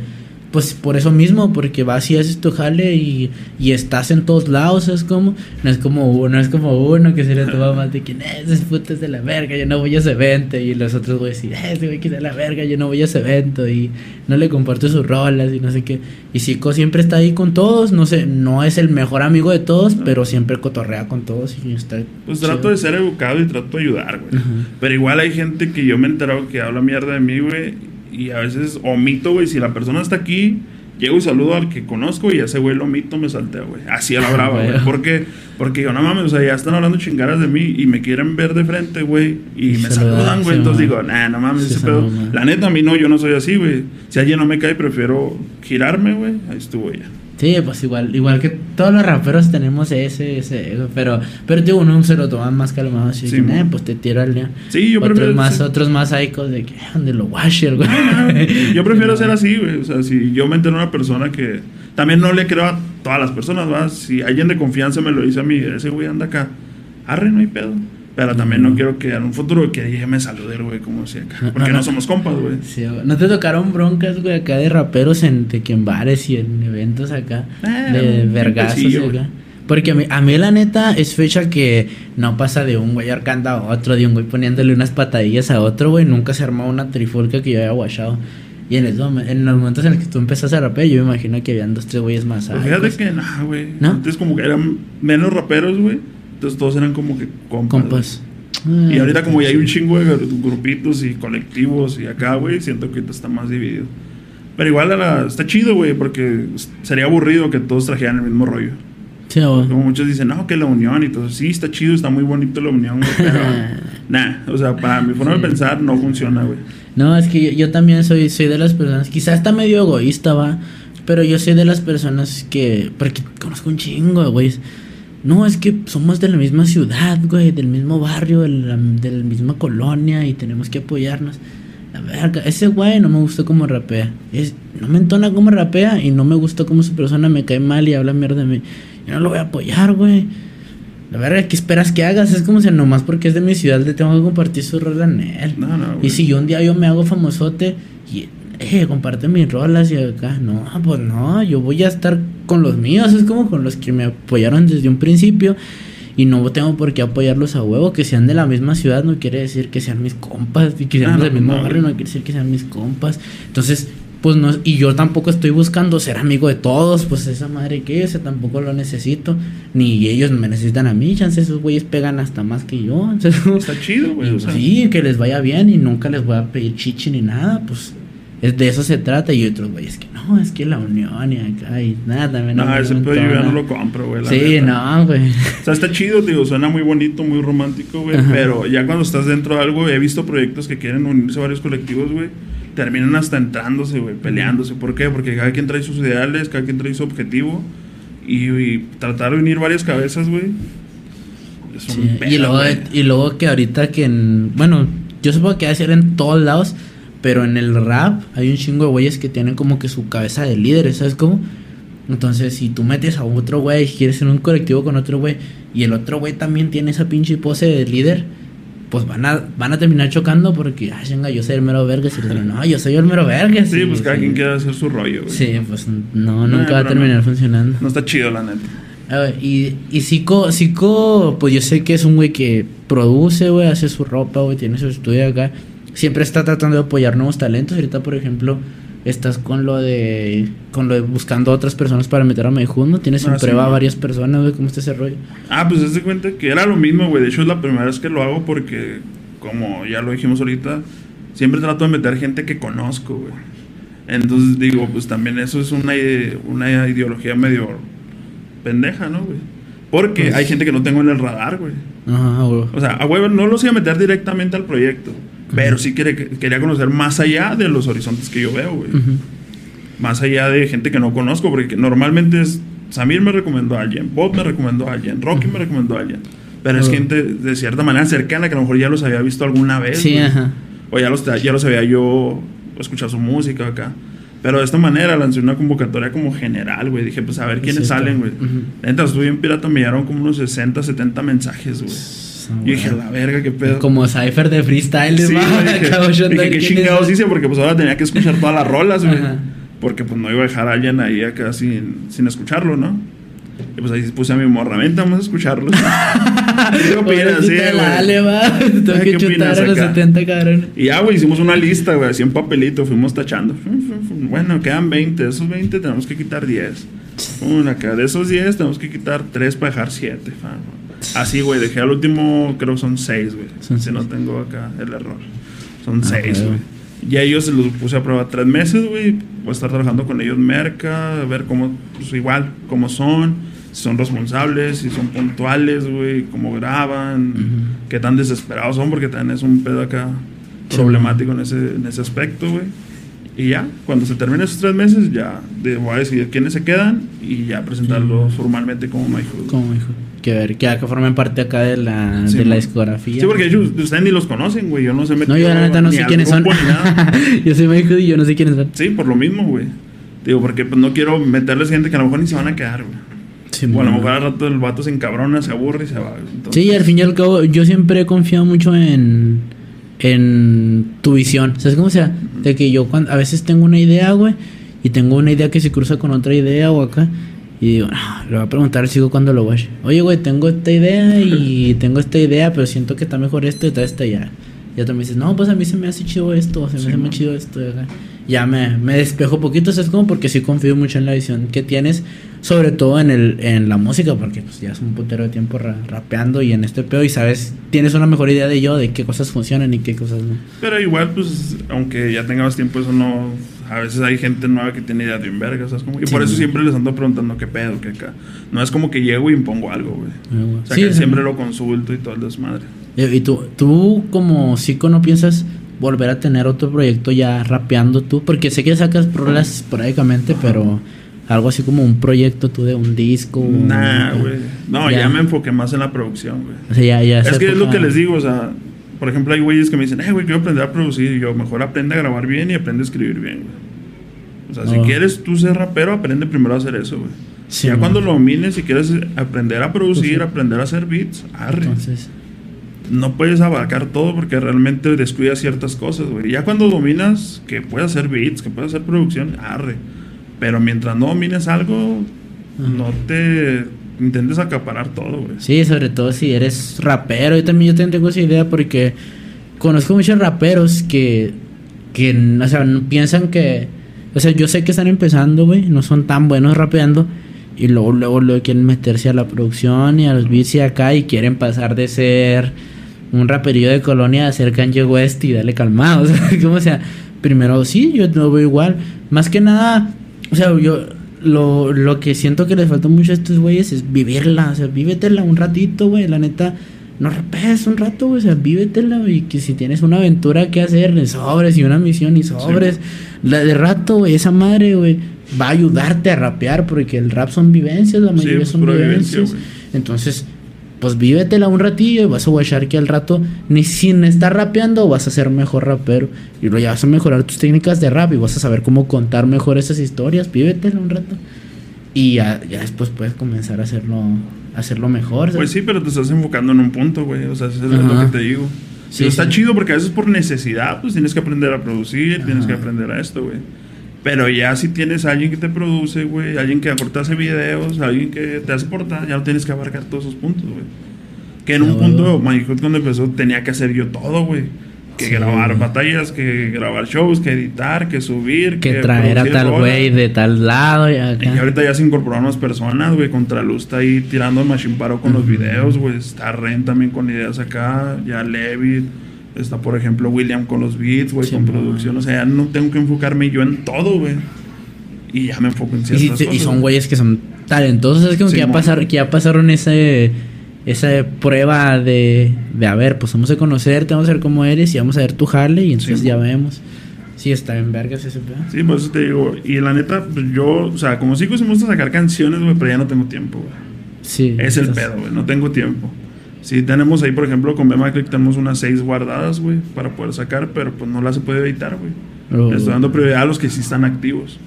pues por eso mismo, porque vas y haces tu jale y, y estás en todos lados, es como, no es como uno, es como uno que se le toma más de que, "Eh, ese puto es de la verga, yo no voy a ese evento y los otros güeyes decir, "Eh, ese güey que es de la verga, yo no voy a ese evento y no le comparto sus rolas y no sé qué. Y Zico siempre está ahí con todos, no sé, no es el mejor amigo de todos, pero siempre cotorrea con todos y está... Pues chido. trato de ser educado y trato de ayudar, güey. Pero igual hay gente que yo me he enterado que habla mierda de mí, güey. Y a veces omito, güey. Si la persona está aquí, llego y saludo al que conozco y ese güey lo omito, me salteo, güey. Así a la brava, güey. Güey. ¿Por qué? Porque yo, no mames, o sea, ya están hablando chingaras de mí y me quieren ver de frente, güey. Y Y me saludan, güey. Entonces digo, nah, no mames, Sí, ese pedo. La neta, a mí no, yo no soy así, güey. Si alguien no me cae, prefiero girarme, güey. Ahí estuvo ya. Sí, pues igual, igual que todos los raperos tenemos ese, ese pero, pero digo, uno se lo toma más calmado, así Sí, que, eh, pues te tiro al día. Sí, yo otros prefiero. más, sí. otros más psicos de que, "Eh, donde lo washer, güey. Yo prefiero ser así, güey. O sea, si yo me entero una persona que. También no le creo a todas las personas, ¿va? Si alguien de confianza me lo dice a mí, ese güey anda acá. Arre, no hay pedo. Pero también no quiero que en un futuro que llegue me salude güey como si acá. Porque no, no, no. somos compas, güey. Sí. ¿No te tocaron broncas, güey, acá de raperos en, de que en bares y en eventos acá? Eh, de vergazos tiempecillo, acá. Porque a mí, a mí, la neta, es fecha que no pasa de un güey arcando a otro, de un güey poniéndole unas patadillas a otro, güey. Nunca se armó una trifulca que yo haya guachado. Y en, eso, en los momentos en los que tú empezaste a rapear, yo me imagino que habían dos, tres güeyes más. Pues fíjate que no, güey. ¿No? Antes como que eran menos raperos, güey. Entonces todos eran como que compas. Compas. Y ahorita como ya hay un Sí. chingo de gru- grupitos y colectivos y acá, güey, siento que ahorita está más dividido. Pero igual está chido, güey, porque sería aburrido que todos trajeran el mismo rollo. Sí, güey. Como muchos dicen, no, que la unión y todo. Sí, está chido, está muy bonito la unión, güey, pero nah, o sea, para mi forma de pensar no funciona, güey. No, es que yo, yo también soy, soy de las personas, quizás está medio egoísta, va, pero yo soy de las personas que, porque conozco un chingo, güey. No, es que somos de la misma ciudad, güey, del mismo barrio, de la, de la misma colonia y tenemos que apoyarnos. La verga, ese güey no me gustó como rapea. Es, no me entona como rapea y no me gusta como su persona me cae mal y habla mierda de mí. Yo no lo voy a apoyar, güey. La verdad, ¿qué esperas que hagas? Es como si nomás porque es de mi ciudad le tengo que compartir su rola en él. No, no, güey. Y si yo un día yo me hago famosote y, eh, comparte mis rolas y acá, no, pues no, yo voy a estar con los míos, es como con los que me apoyaron desde un principio y no tengo por qué apoyarlos a huevo, que sean de la misma ciudad no quiere decir que sean mis compas, y que sean Ah, no, del mismo no, barrio no quiere decir que sean mis compas. Entonces, pues no, y yo tampoco estoy buscando ser amigo de todos, pues esa madre que ese tampoco lo necesito, ni ellos me necesitan a mí, chance esos güeyes pegan hasta más que yo. entonces, Está chido, güey. o sea, Sí, que les vaya bien y nunca les voy a pedir chichi ni nada, pues es de eso se trata. Y otros güeyes que no, es que la unión y acá y nada, también. No, ese pedo yo ya no lo compro, güey. Sí, neta. no, güey. O sea, está chido, digo, suena muy bonito, muy romántico, güey. Pero ya cuando estás dentro de algo, he visto proyectos que quieren unirse a varios colectivos, güey. Terminan hasta entrándose, güey, peleándose. ¿Por qué? Porque cada quien trae sus ideales, cada quien trae su objetivo. Y, y tratar de unir varias cabezas, güey. Es Sí, y, luego, güey. y luego que ahorita que en. Bueno, yo supongo que va a ser en todos lados, pero en el rap hay un chingo de güeyes que tienen como que su cabeza de líderes, ¿sabes cómo? Entonces, si tú metes a otro güey y quieres ser un colectivo con otro güey, y el otro güey también tiene esa pinche pose de líder, pues van a, van a terminar chocando porque, ah, venga, yo soy el mero vergas. Y otro, no, yo soy el mero vergas. Sí, pues cada sí. quien quiere hacer su rollo, güey. Sí, pues no, No, nunca va a terminar no. funcionando. No está chido, la neta. A ver, y, y Zico, Zico, pues yo sé que es un güey que produce, güey, hace su ropa, güey, tiene su estudio acá. Siempre está tratando de apoyar nuevos talentos. Ahorita, por ejemplo, estás con lo de con lo de buscando otras personas para meter a Meijundo. Tienes en Ah, sí, prueba a varias personas, güey, ¿cómo está ese rollo? Ah, pues haz de cuenta que era lo mismo, güey. De hecho, es la primera vez que lo hago porque, como ya lo dijimos ahorita, siempre trato de meter gente que conozco, güey. Entonces digo, pues también eso es una, una ideología medio pendeja, ¿no, güey? Porque Pues- hay gente que no tengo en el radar, güey. Ajá, güey. O sea, a huevo no los iba a meter directamente al proyecto. Pero sí quería conocer más allá de los horizontes que yo veo, güey. Más allá de gente que no conozco, porque normalmente es. Samir me recomendó a alguien, Bob me recomendó a alguien, Rocky me recomendó a alguien. Pero es gente de cierta manera cercana que a lo mejor ya los había visto alguna vez. Sí, güey. ajá. O ya los, ya los había yo escuchado su música acá. Pero de esta manera lancé una convocatoria como general, güey. Dije, pues a ver quiénes Sí, salen, güey. Neta, estuve en pirata, me llegaron como unos 60, 70 mensajes, güey. Yo dije, la verga, qué pedo. Como Cypher de freestyle, Sí, va, güey, dije, acabo yo dije, qué ¿quién es chingados hice, porque pues ahora tenía que escuchar todas las rolas, güey. Porque pues no iba a dejar a alguien ahí acá sin, sin escucharlo, ¿no? Y pues ahí puse a mi morra, vente, vamos a escucharlo. ¿Qué opinas? Sí, Pobrecita la güey. Ale, va. Tengo que ¿qué chutar a los acá? 70, cabrón. Y ya, güey, hicimos una lista, güey, así en papelito, fuimos tachando. Bueno, quedan 20, de esos 20 tenemos que quitar 10. Una acá, de esos 10 tenemos que quitar 3 para dejar 7. Así, güey, dejé al último, creo que son 6, güey. Si no tengo acá el error. Son Ah, 6, huevo. güey. Y a ellos los puse a prueba 3 meses, güey. Voy a estar trabajando con ellos merca, a ver cómo, pues igual, cómo son, si son responsables, si son puntuales, güey, cómo graban, Ujú. qué tan desesperados son, porque también es un pedo acá problemático en ese, en ese aspecto, güey. Y ya, cuando se terminen esos tres meses, ya voy a decidir quiénes se quedan y ya presentarlos formalmente como My Hood. Como hijo. Que ver, que, que formen parte acá de la, Sí, de la discografía. Sí, porque ellos, ustedes ni los conocen, güey. Yo no sé No, yo la neta no sé quiénes son. yo soy Michael y yo no sé quiénes son. Sí, por lo mismo, güey. Digo, porque pues, no quiero meterles gente que a lo mejor ni se van a quedar, güey. Sí, o a lo mejor al rato el vato se encabrona, se aburre y se va. Entonces, Sí, al fin y al cabo, yo siempre he confiado mucho en, en tu visión. ¿Sabes cómo sea? De que yo cuando, a veces tengo una idea, güey, y tengo una idea que se cruza con otra idea o acá. Y digo, "Ah, le voy a preguntar al sigo cuando lo vaya. Oye, güey, tengo esta idea y tengo esta idea, pero siento que está mejor esto y está esta ya. Y tú me dices, no, pues a mí se me hace chido esto, se me Sí, hace chido esto. y acá. Ya me, me despejo poquito, ¿sabes cómo? Porque sí confío mucho en la visión que tienes, sobre todo en, el, en la música, porque pues ya es un putero de tiempo ra- rapeando y en este pedo y sabes, tienes una mejor idea de yo, de qué cosas funcionan y qué cosas no. Pero igual, pues, aunque ya tengamos tiempo, eso no. A veces hay gente nueva que tiene idea de un verga, ¿sabes? Como, y Sí, por eso siempre les ando preguntando qué pedo, qué acá. No es como que llego y impongo algo, güey. O sea, Sí, que sí. siempre lo consulto y todo el desmadre. Eh, Y tú, tú como psico no piensas volver a tener otro proyecto ya rapeando tú, porque sé que sacas rolas esporádicamente, pero algo así como un proyecto tú de un disco. Nah, güey. No, ya. Ya. me enfoqué más en la producción, güey. O sea, ya, ya Es que es lo que les digo, o sea, por ejemplo, hay güeyes que me dicen, eh, güey, quiero aprender a producir. Y yo, mejor aprende a grabar bien y aprende a escribir bien, güey. O sea, si Oh. quieres tú ser rapero, aprende primero a hacer eso, güey. Sí, ya man. cuando lo domines, si quieres aprender a producir, Pues sí. aprender a hacer beats, arre. Entonces, no puedes abarcar todo porque realmente descuidas ciertas cosas, güey. Ya cuando dominas que puedes hacer beats, que puedes hacer producción, arre. Pero mientras no domines algo, no te intentes acaparar todo, güey. sí, sobre todo si eres rapero. Yo también, yo también tengo esa idea porque conozco muchos raperos que, que o sea, piensan que... O sea, yo sé que están empezando, güey, no son tan buenos rapeando. Y luego, luego, luego quieren meterse a la producción y a los beats y acá y quieren pasar de ser un raperillo de colonia a ser Kanye West y dale calmado. O sea, como sea, primero sí, yo lo veo igual. Más que nada, o sea, yo lo, lo que siento que les falta mucho a estos güeyes es vivirla. O sea, vívetela un ratito, güey. La neta, no rapees un rato, güey. O sea, vívetela. Y que si tienes una aventura que hacer, sobres y una misión y sobres. La de rato, güey, esa madre, güey, va a ayudarte a rapear porque el rap son vivencias, la mayoría pues, son vivencia, vivencias. güey. Entonces, pues vívetela un ratillo y vas a guachar que al rato, ni sin estar rapeando, vas a ser mejor rapero. Y luego ya vas a mejorar tus técnicas de rap y vas a saber cómo contar mejor esas historias. Vívetela un rato. Y ya, ya después puedes comenzar a hacerlo, a hacerlo mejor. ¿sabes? Pues sí, pero te estás enfocando en un punto, güey. O sea, eso es Ajá. lo que te digo. Sí, está sí. chido porque a veces por necesidad, pues tienes que aprender a producir, tienes que aprender a esto, güey. Pero ya si tienes a alguien que te produce, güey, alguien que hace videos, alguien que te hace portada, ya no tienes que abarcar todos esos puntos, güey. Que en un punto, Magic cuando empezó, tenía que hacer yo todo, güey. Que Sí, grabar batallas, que grabar shows, que editar, que subir, que traer a tal güey de tal lado y acá. Y ahorita ya se incorporaron más personas, güey. Contraluz está ahí tirando Machine Paro con los videos, güey. Está Ren también con ideas acá. Ya Levitt. Está, por ejemplo, William con los beats, güey, Sí, con man. producción. O sea, ya no tengo que enfocarme yo en todo, güey. Y ya me enfoco en Y, ciertas y cosas. son güeyes que son talentosos, es como Sí, que ya pasaron, que ya pasaron ese esa prueba de, de, a ver, pues vamos a conocerte, vamos a ver cómo eres y vamos a ver tu Harley y entonces ya vemos. Sí, está en vergas ese pedo. Sí, pues eso te digo. Y la neta, pues yo, o sea, como sí me gusta sacar canciones, güey, pero ya no tengo tiempo, güey. Sí. Es el pedo, güey, no tengo tiempo. Sí, tenemos ahí, por ejemplo, con B-Mac tenemos unas seis guardadas, güey, para poder sacar, pero pues no las se puede editar, güey. Oh. Estoy dando prioridad a los que sí están activos.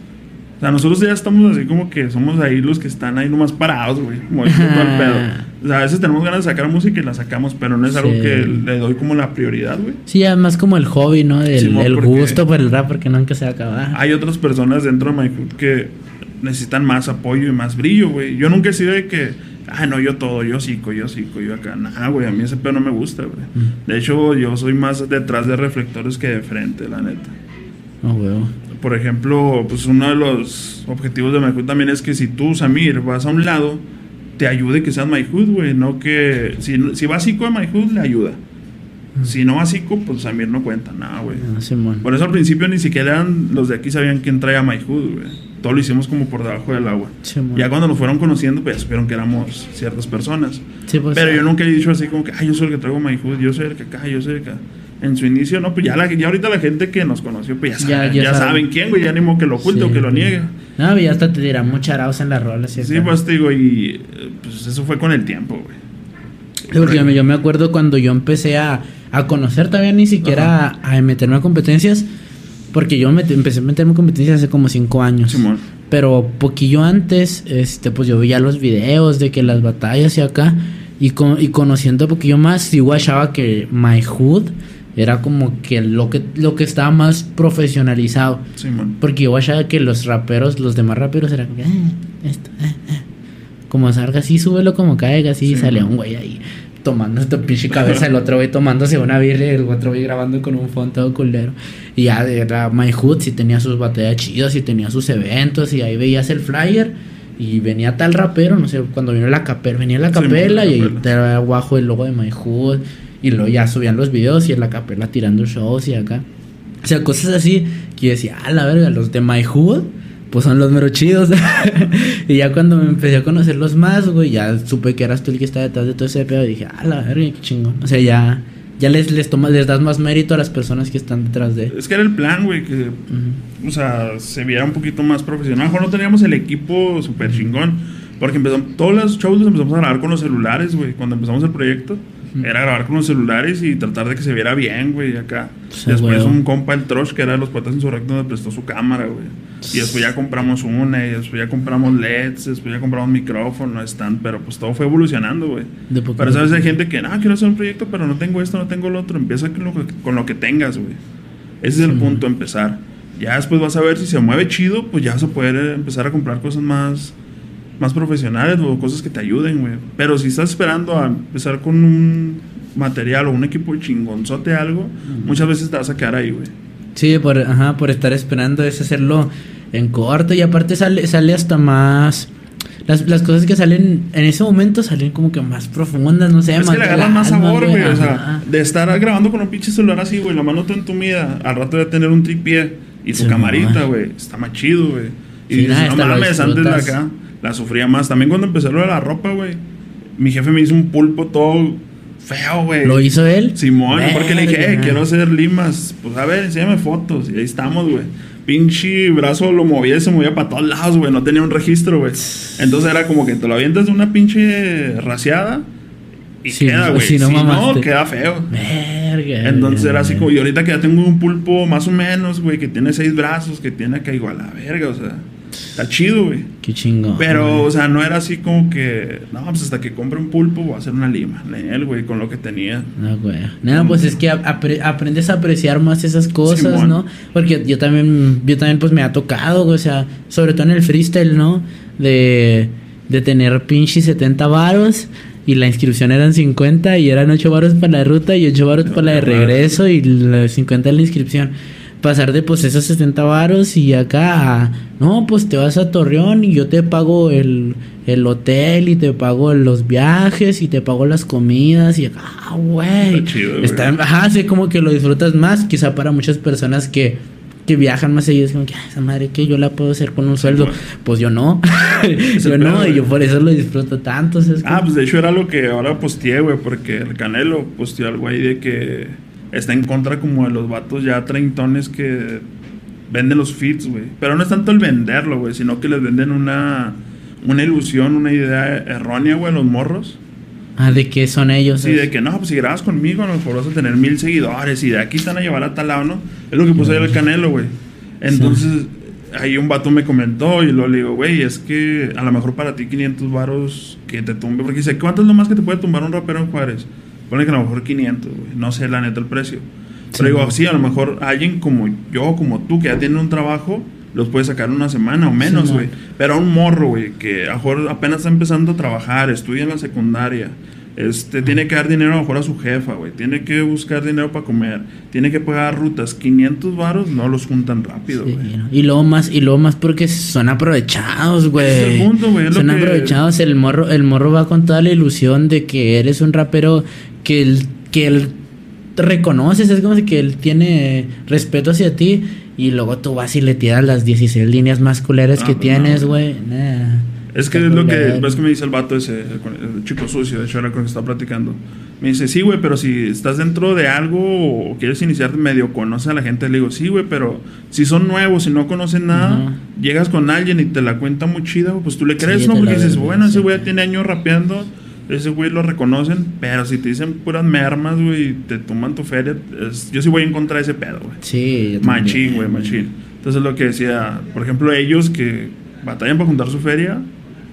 O sea, nosotros ya estamos así como que somos ahí los que están ahí nomás parados, güey. Como pedo. O sea, a veces tenemos ganas de sacar música y la sacamos, pero no es algo Sí. que le doy como la prioridad, güey. Sí, ya más como el hobby, ¿no? El, Simón, el gusto por el rap, porque nunca se va a acabar. Hay otras personas dentro de MyHood que necesitan más apoyo y más brillo, güey. Yo nunca he sido de que, ah, no, yo todo, yo psico, yo psico, yo acá. Nah, güey, a mí ese pedo no me gusta, güey. Mm. De hecho, yo soy más detrás de reflectores que de frente, la neta. Oh, huevo. Por ejemplo, pues uno de los objetivos de MyHood también es que si tú, Samir, vas a un lado, te ayude que seas MyHood, güey. No que. Si, si vas psico de MyHood, le ayuda. Si no vas psico, pues Samir no cuenta nada, güey. Ah. Por eso al principio ni siquiera eran- los de aquí sabían quién traía MyHood, güey. Todo lo hicimos como por debajo del agua. Ya cuando nos fueron conociendo, pues ya supieron que éramos ciertas personas. Sí, pues, Pero yo nunca he dicho así como que, ay, yo soy el que traigo MyHood, yo soy el que acá, yo soy el que... En su inicio, no, pues ya, la, ya ahorita la gente que nos conoció, pues ya, Ya- saben, ya ya, saben. saben quién, güey, ya ni modo que lo oculte o que lo niegue. No, y hasta te dirán mucharados en las rolas. Sí, acá. pues te digo, y eh, pues eso fue con el tiempo, güey. Sí, porque yo me, yo me acuerdo cuando yo empecé a, a conocer, todavía ni siquiera a, a meterme a competencias, porque yo me, empecé a meterme a competencias hace como cinco años. Simón. Pero poquillo antes, este, pues yo veía los videos de que las batallas y acá, y, con, y conociendo poquillo más, sí guachaba que My Hood era como que lo que, lo que estaba más profesionalizado. Simón. Porque yo guachaba que los raperos, los demás raperos eran como, "Ah, esto, ah, ah". como salga así, súbelo como caiga, así, y Sí, salía man. un güey ahí tomando esta pinche cabeza, el otro güey tomándose una birria y el otro güey grabando con un fondo todo culero. Y ya era My Hood, si tenía sus batallas chidas, y tenía sus eventos, y ahí veías el flyer. Y venía tal rapero, no sé, cuando vino la capela, venía la capela la y ahí estaba abajo el logo de My Hood. Y luego ya subían los videos y en la capela tirando shows y acá. O sea, cosas así que yo decía, ah, la verga, los de My Hood, pues son los mero chidos. y ya cuando me empecé a conocerlos más, güey, ya supe que eras tú el que estaba detrás de todo ese pedo. Y dije, ah, la verga, qué chingón. O sea, ya, ya les, les, tomas, les das más mérito a las personas que están detrás de. Es que era el plan, güey, que o sea, se viera un poquito más profesional. A lo mejor no teníamos el equipo súper chingón. Porque empezamos, todos los shows los empezamos a grabar con los celulares, güey. Cuando empezamos el proyecto. Era grabar con los celulares y tratar de que se viera bien, güey, acá. Sí, después güey. un compa, el Trosh, que era de los su recto, me prestó su cámara, güey. Y después ya compramos una, y después ya compramos LEDs, después ya compramos micrófono, stand, pero pues todo fue evolucionando, güey. Pero sabes, hay gente que, no, quiero hacer un proyecto, pero no tengo esto, no tengo lo otro. Empieza con lo que, con lo que tengas, güey. Ese es el Sí. punto, empezar. Ya después vas a ver si se mueve chido, pues ya vas a poder eh, empezar a comprar cosas más, más profesionales o cosas que te ayuden, güey. Pero si estás esperando a empezar con un material o un equipo chingonzote algo, muchas veces te vas a quedar ahí, güey. Sí, por, ajá, por estar esperando es hacerlo en corto y aparte sale, sale hasta más... Las, las cosas que salen en ese momento salen como que más profundas, no sé, Es que le agarran más sabor, güey. O sea, de estar grabando con un pinche celular así, güey, la mano tan entumida, al rato de tener un tripié y tu Sí, camarita, güey, está más chido, güey. Y dices, nada, no mames, antes de acá la sufría más. También cuando empecé lo de la ropa, güey, mi jefe me hizo un pulpo todo feo, güey. ¿Lo hizo él? Simón, porque le dije, eh, quiero hacer limas. Pues a ver, enséñame fotos. Y ahí estamos, güey. Pinche brazo lo movía y se movía para todos lados, güey. No tenía un registro, güey. Entonces era como que te lo avientas de una pinche raciada y Sí, queda, güey. si no si no, queda feo. Verga. Entonces era así como, y ahorita que ya tengo un pulpo más o menos, güey, que tiene seis brazos, que tiene acá igual a la verga, o sea, está chido, güey. Qué chingo. Pero, o sea, no era así como que, no, pues hasta que compre un pulpo voy a hacer una lima. Él, güey, con lo que tenía. No, güey. Nada, pues es que apre- aprendes a apreciar más esas cosas, Simón. ¿no? Porque yo también, yo también pues me ha tocado, güey, o sea, sobre todo en el freestyle, ¿no? De, de tener pinche 70 varos y la inscripción eran 50 y eran 8 varos para la ruta y 8 varos para la de regreso y la 50 en la inscripción. Pasar de pues esos 60 varos y acá a, no, pues te vas a Torreón y yo te pago el, el hotel y te pago los viajes y te pago las comidas y acá, ah, güey. Está chido. Está, ajá, sí, como que lo disfrutas más, quizá para muchas personas que que viajan más seguido, es como que, "Ah, esa madre que yo la puedo hacer con un sueldo. Pues yo no. yo no, pedo, y yo por eso lo disfruto tanto. ¿sabes? Ah, pues de hecho era lo que ahora posteé, güey, porque el Canelo posteó algo ahí de que está en contra como de los vatos ya treintones que venden los feeds, güey. Pero no es tanto el venderlo, güey, sino que les venden una, una ilusión, una idea errónea, güey, los morros. Ah, de que son ellos. Sí, de que no, pues si grabas conmigo, a lo mejor vas a tener mil seguidores y de aquí van a llevar a tal lado, ¿no? Es lo que puso ahí el Canelo, güey. Entonces, ahí un vato me comentó y lo le digo, güey, es que a lo mejor para ti 500 varos que te tumbe, porque dice, ¿cuánto es lo más que te puede tumbar un rapero en Juárez? Pone que a lo mejor 500, güey. No sé la neta el precio. Pero Sí. digo, sí, a lo mejor alguien como yo, como tú, que ya tiene un trabajo, los puede sacar una semana o menos, Sí, güey. no. Pero a un morro, güey, que a lo mejor apenas está empezando a trabajar, estudia en la secundaria, este, tiene que dar dinero a lo mejor a su jefa, güey. Tiene que buscar dinero para comer, tiene que pagar rutas. 500 varos no los juntan rápido, Sí, güey. ¿no? Y luego más, y luego más porque son aprovechados, güey. Es el punto, güey, es lo Son que- aprovechados. El morro, el morro va con toda la ilusión de que eres un rapero que él, que él reconoces, es como si que él tiene respeto hacia ti. Y luego tú vas y le tiras las 16 líneas más culeras Ah, que pues, tienes, no, güey. Nah. Es que es lo que, culero. es que me dice el vato ese, el, el chico sucio, de hecho era con el que estaba platicando. Me dice, sí, güey, pero si estás dentro de algo o quieres iniciarte medio, conoce a la gente. Le digo, sí, güey, pero si son nuevos y no conocen nada, llegas con alguien y te la cuenta muy chida, pues tú le crees, Sí, ¿no? Porque dices, ves, bueno, ese güey ya tiene años rapeando, ese güey lo reconocen, pero si te dicen puras mermas, güey, y te toman tu feria, es- yo sí voy en contra de ese pedo, güey. Sí. Machín, güey, machín. Entonces lo que decía, por ejemplo, ellos que batallan para juntar su feria,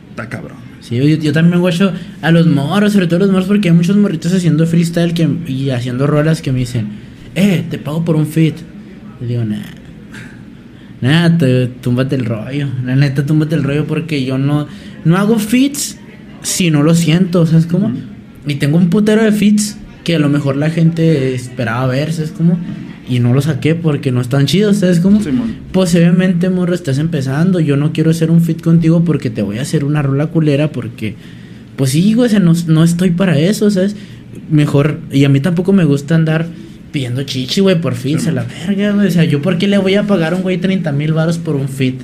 está cabrón. Sí, yo, yo también guacho a los morros, sobre todo a los morros, porque hay muchos morritos haciendo freestyle que, y haciendo rolas que me dicen, eh, te pago por un fit. Le digo, nah. Nah, te, túmbate el rollo. La neta, túmbate el rollo porque yo no, no hago fits si no lo siento, ¿sabes cómo? Ujú. Y tengo un putero de fits que a lo mejor la gente esperaba ver, ¿sabes cómo? Y no lo saqué porque no están chidos, ¿sabes cómo? Simón. Pues obviamente, morro, estás empezando. Yo no quiero hacer un fit contigo porque te voy a hacer una rola culera porque... Pues sí, güey, o sea, no, no estoy para eso, ¿sabes? Mejor... Y a mí tampoco me gusta andar pidiendo chichi, güey, por fits Sí, a la verga, güey. O sea, ¿yo por qué le voy a pagar a un güey 30 mil varos por un fit?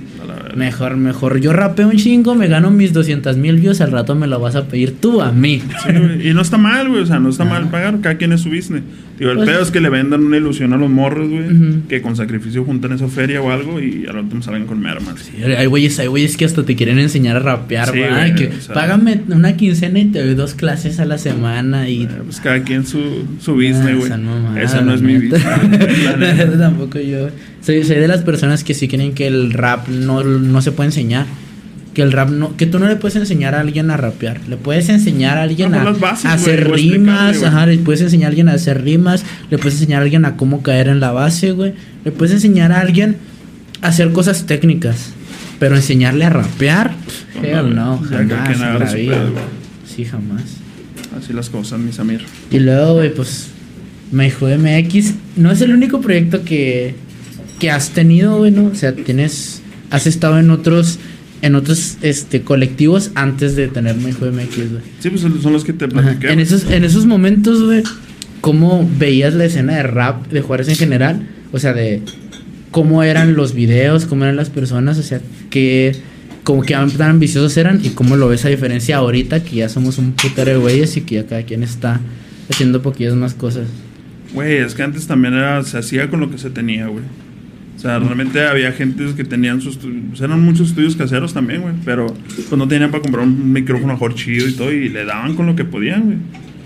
Mejor, mejor. Yo rapeo un chingo, me gano mis 200 mil views, al rato me lo vas a pedir tú a mí. Sí, y no está mal, güey. O sea, no está mal pagar. Cada quien es su business. Digo, el Pues- pedo es que le vendan una ilusión a los morros, güey. Que con sacrificio juntan esa feria o algo y al rato salgan con mermas. Sí, Hay güeyes, hay güeyes que hasta te quieren enseñar a rapear, Sí, güey, que o sea- págame una quincena y te doy dos clases a la semana y... Eh, Pues cada quien su, su business, Ah, güey. esa no es mi business. Tampoco yo. Soy, soy de las personas que sí creen que el rap no, no se puede enseñar. Que el rap no, que tú no le puedes enseñar a alguien a rapear. Le puedes enseñar a alguien No, a, pues las bases, a hacer rimas, ajá, le puedes enseñar a alguien a hacer rimas, le puedes enseñar a alguien a cómo caer en la base, güey. Le puedes enseñar a alguien a hacer cosas técnicas. Pero enseñarle a rapear, No, hell no, jamás. pedo, güey. Sí, jamás. Así las cosas, mis amigos. Y luego, güey, pues Me Dijo MX no es el único proyecto que, que has tenido, güey, ¿no? O sea, tienes, has estado en otros, en otros este, colectivos antes de tener Me Dijo MX, güey. Sí, pues son los que te platiqué. En esos, en esos momentos, güey, ¿cómo veías la escena de rap de Juárez en general? O sea, de cómo eran los videos, cómo eran las personas, o sea, qué, como que tan ambiciosos eran y cómo lo ves a diferencia ahorita que ya somos un putero de güeyes y que ya cada quien está haciendo poquillas más cosas. Güey, es que antes también era, se hacía con lo que se tenía, güey. O sea, realmente había gente que tenían sus... eran muchos estudios caseros también, güey. Pero pues no tenían para comprar un micrófono mejor chido y todo. Y le daban con lo que podían, güey.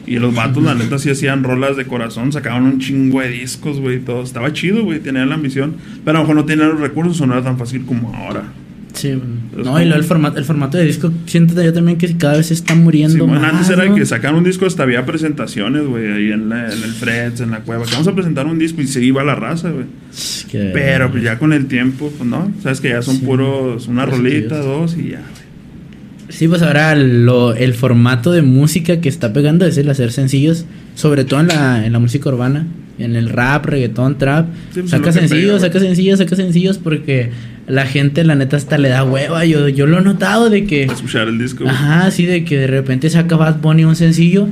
Y los vatos, la neta, sí hacían rolas de corazón. Sacaban un chingo de discos, güey. Todo. Estaba chido, güey. Tenían la ambición. Pero a lo mejor no tenían los recursos o no era tan fácil como ahora. Sí, no, y luego el formato, el formato de disco, siento yo también que cada vez se está muriendo Sí, más. antes era ¿no? que sacaban un disco, hasta había presentaciones, güey, ahí en, la- en el Freds, en la cueva. Que vamos a presentar un disco y se iba la raza, güey. Es que- Pero pues ya con el tiempo, pues no, sabes que ya son Sí. puros, una rolita, dos y ya, güey. Sí, pues ahora lo, el formato de música que está pegando es el hacer sencillos, sobre todo en la, en la música urbana, en el rap, reggaetón, trap. Sí, pues, saca sencillos, pega, saca sencillos, saca sencillos porque la gente, la neta, hasta le da hueva. Yo, yo lo he notado de que. Escuchar el disco. güey. Ajá, sí, de que de repente saca Bad Bunny un sencillo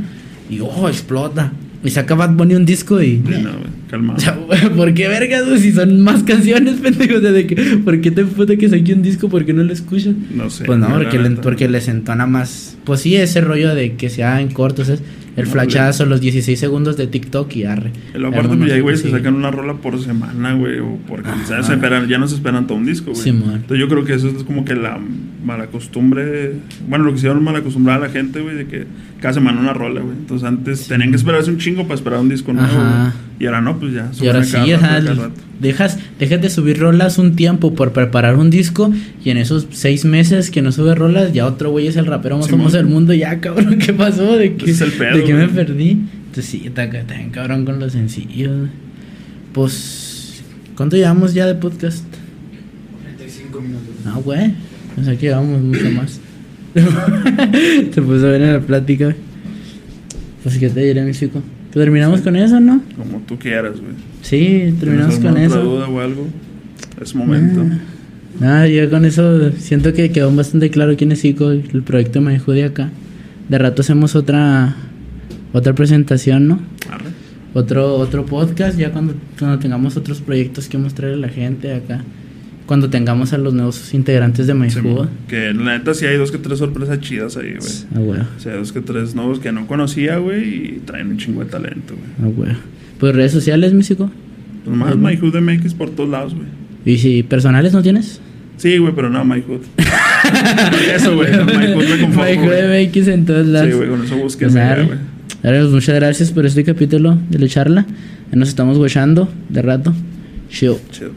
y oh, explota. Y saca Bad Bunny un disco y. Sí, no, güey. Calmado. O sea, güey, ¿por qué vergas, güey? Si son más canciones, pendejo. De que, ¿por qué te puta que saque un disco? ¿Por qué no lo escuchas? No sé. Pues no, güey, porque, le- porque les entona más. Pues sí, ese rollo de que sea en cortos, es el No, flachazo, los 16 segundos de TikTok y arre. Luego aparte, pues ya que sí. sacan una rola por semana, güey, o porque. ¿sabes? Se esperan- ya no se esperan todo un disco, güey. Simón. Entonces yo creo que eso es como que la mala costumbre, bueno, lo que hicieron mal acostumbrar a la gente, güey, de que cada semana una rola, güey. Entonces antes tenían que esperarse un chingo para esperar un disco nuevo, Ajá. güey. Y ahora no, pues ya. Y ahora sí, suben a cada ajá, rato, a cada rato. dejas, dejas de subir rolas un tiempo por preparar un disco y en esos seis meses que no sube rolas, ya otro güey es el rapero más famoso del mundo. Ya, cabrón, ¿qué pasó? ¿De qué, Ese es el pedo, ¿de qué me perdí? Entonces sí, está, cabrón con los sencillos. Pues, ¿cuánto llevamos ya de podcast? 35 minutos. Ah, güey. O sea que llevamos mucho más. Se puso bien en la plática, güey. Pues, ¿qué te diré, mi chico? ¿Que terminamos con eso, no? Como tú quieras, güey. Sí, terminamos ¿Tienes con otra eso. duda o algo? Es momento. Ah, yo con eso siento que quedó bastante claro quién es Zico, el proyecto Me de acá. De rato hacemos otra otra presentación, ¿no? Arre. Otro otro podcast ya cuando, cuando tengamos otros proyectos que mostrarle a la gente acá. Cuando tengamos a los nuevos integrantes de My Sí, que la neta sí hay dos que tres sorpresas chidas ahí, güey. Ah, güey. O sea, dos que tres nuevos que no conocía, güey, y traen un chingo de talento, güey. Ah, güey. Pues redes sociales, México. Pues más Ujú. My Hood MX por todos lados, güey. Y si personales no tienes. Sí, güey, pero no My Hood. eso, güey. con My Hood me conformo, My güey. Hood MX en todos lados. Sí, güey, con eso busques, güey. Pues, muchas gracias por este capítulo de la charla. Nos estamos guachando de rato. Chill. Chido.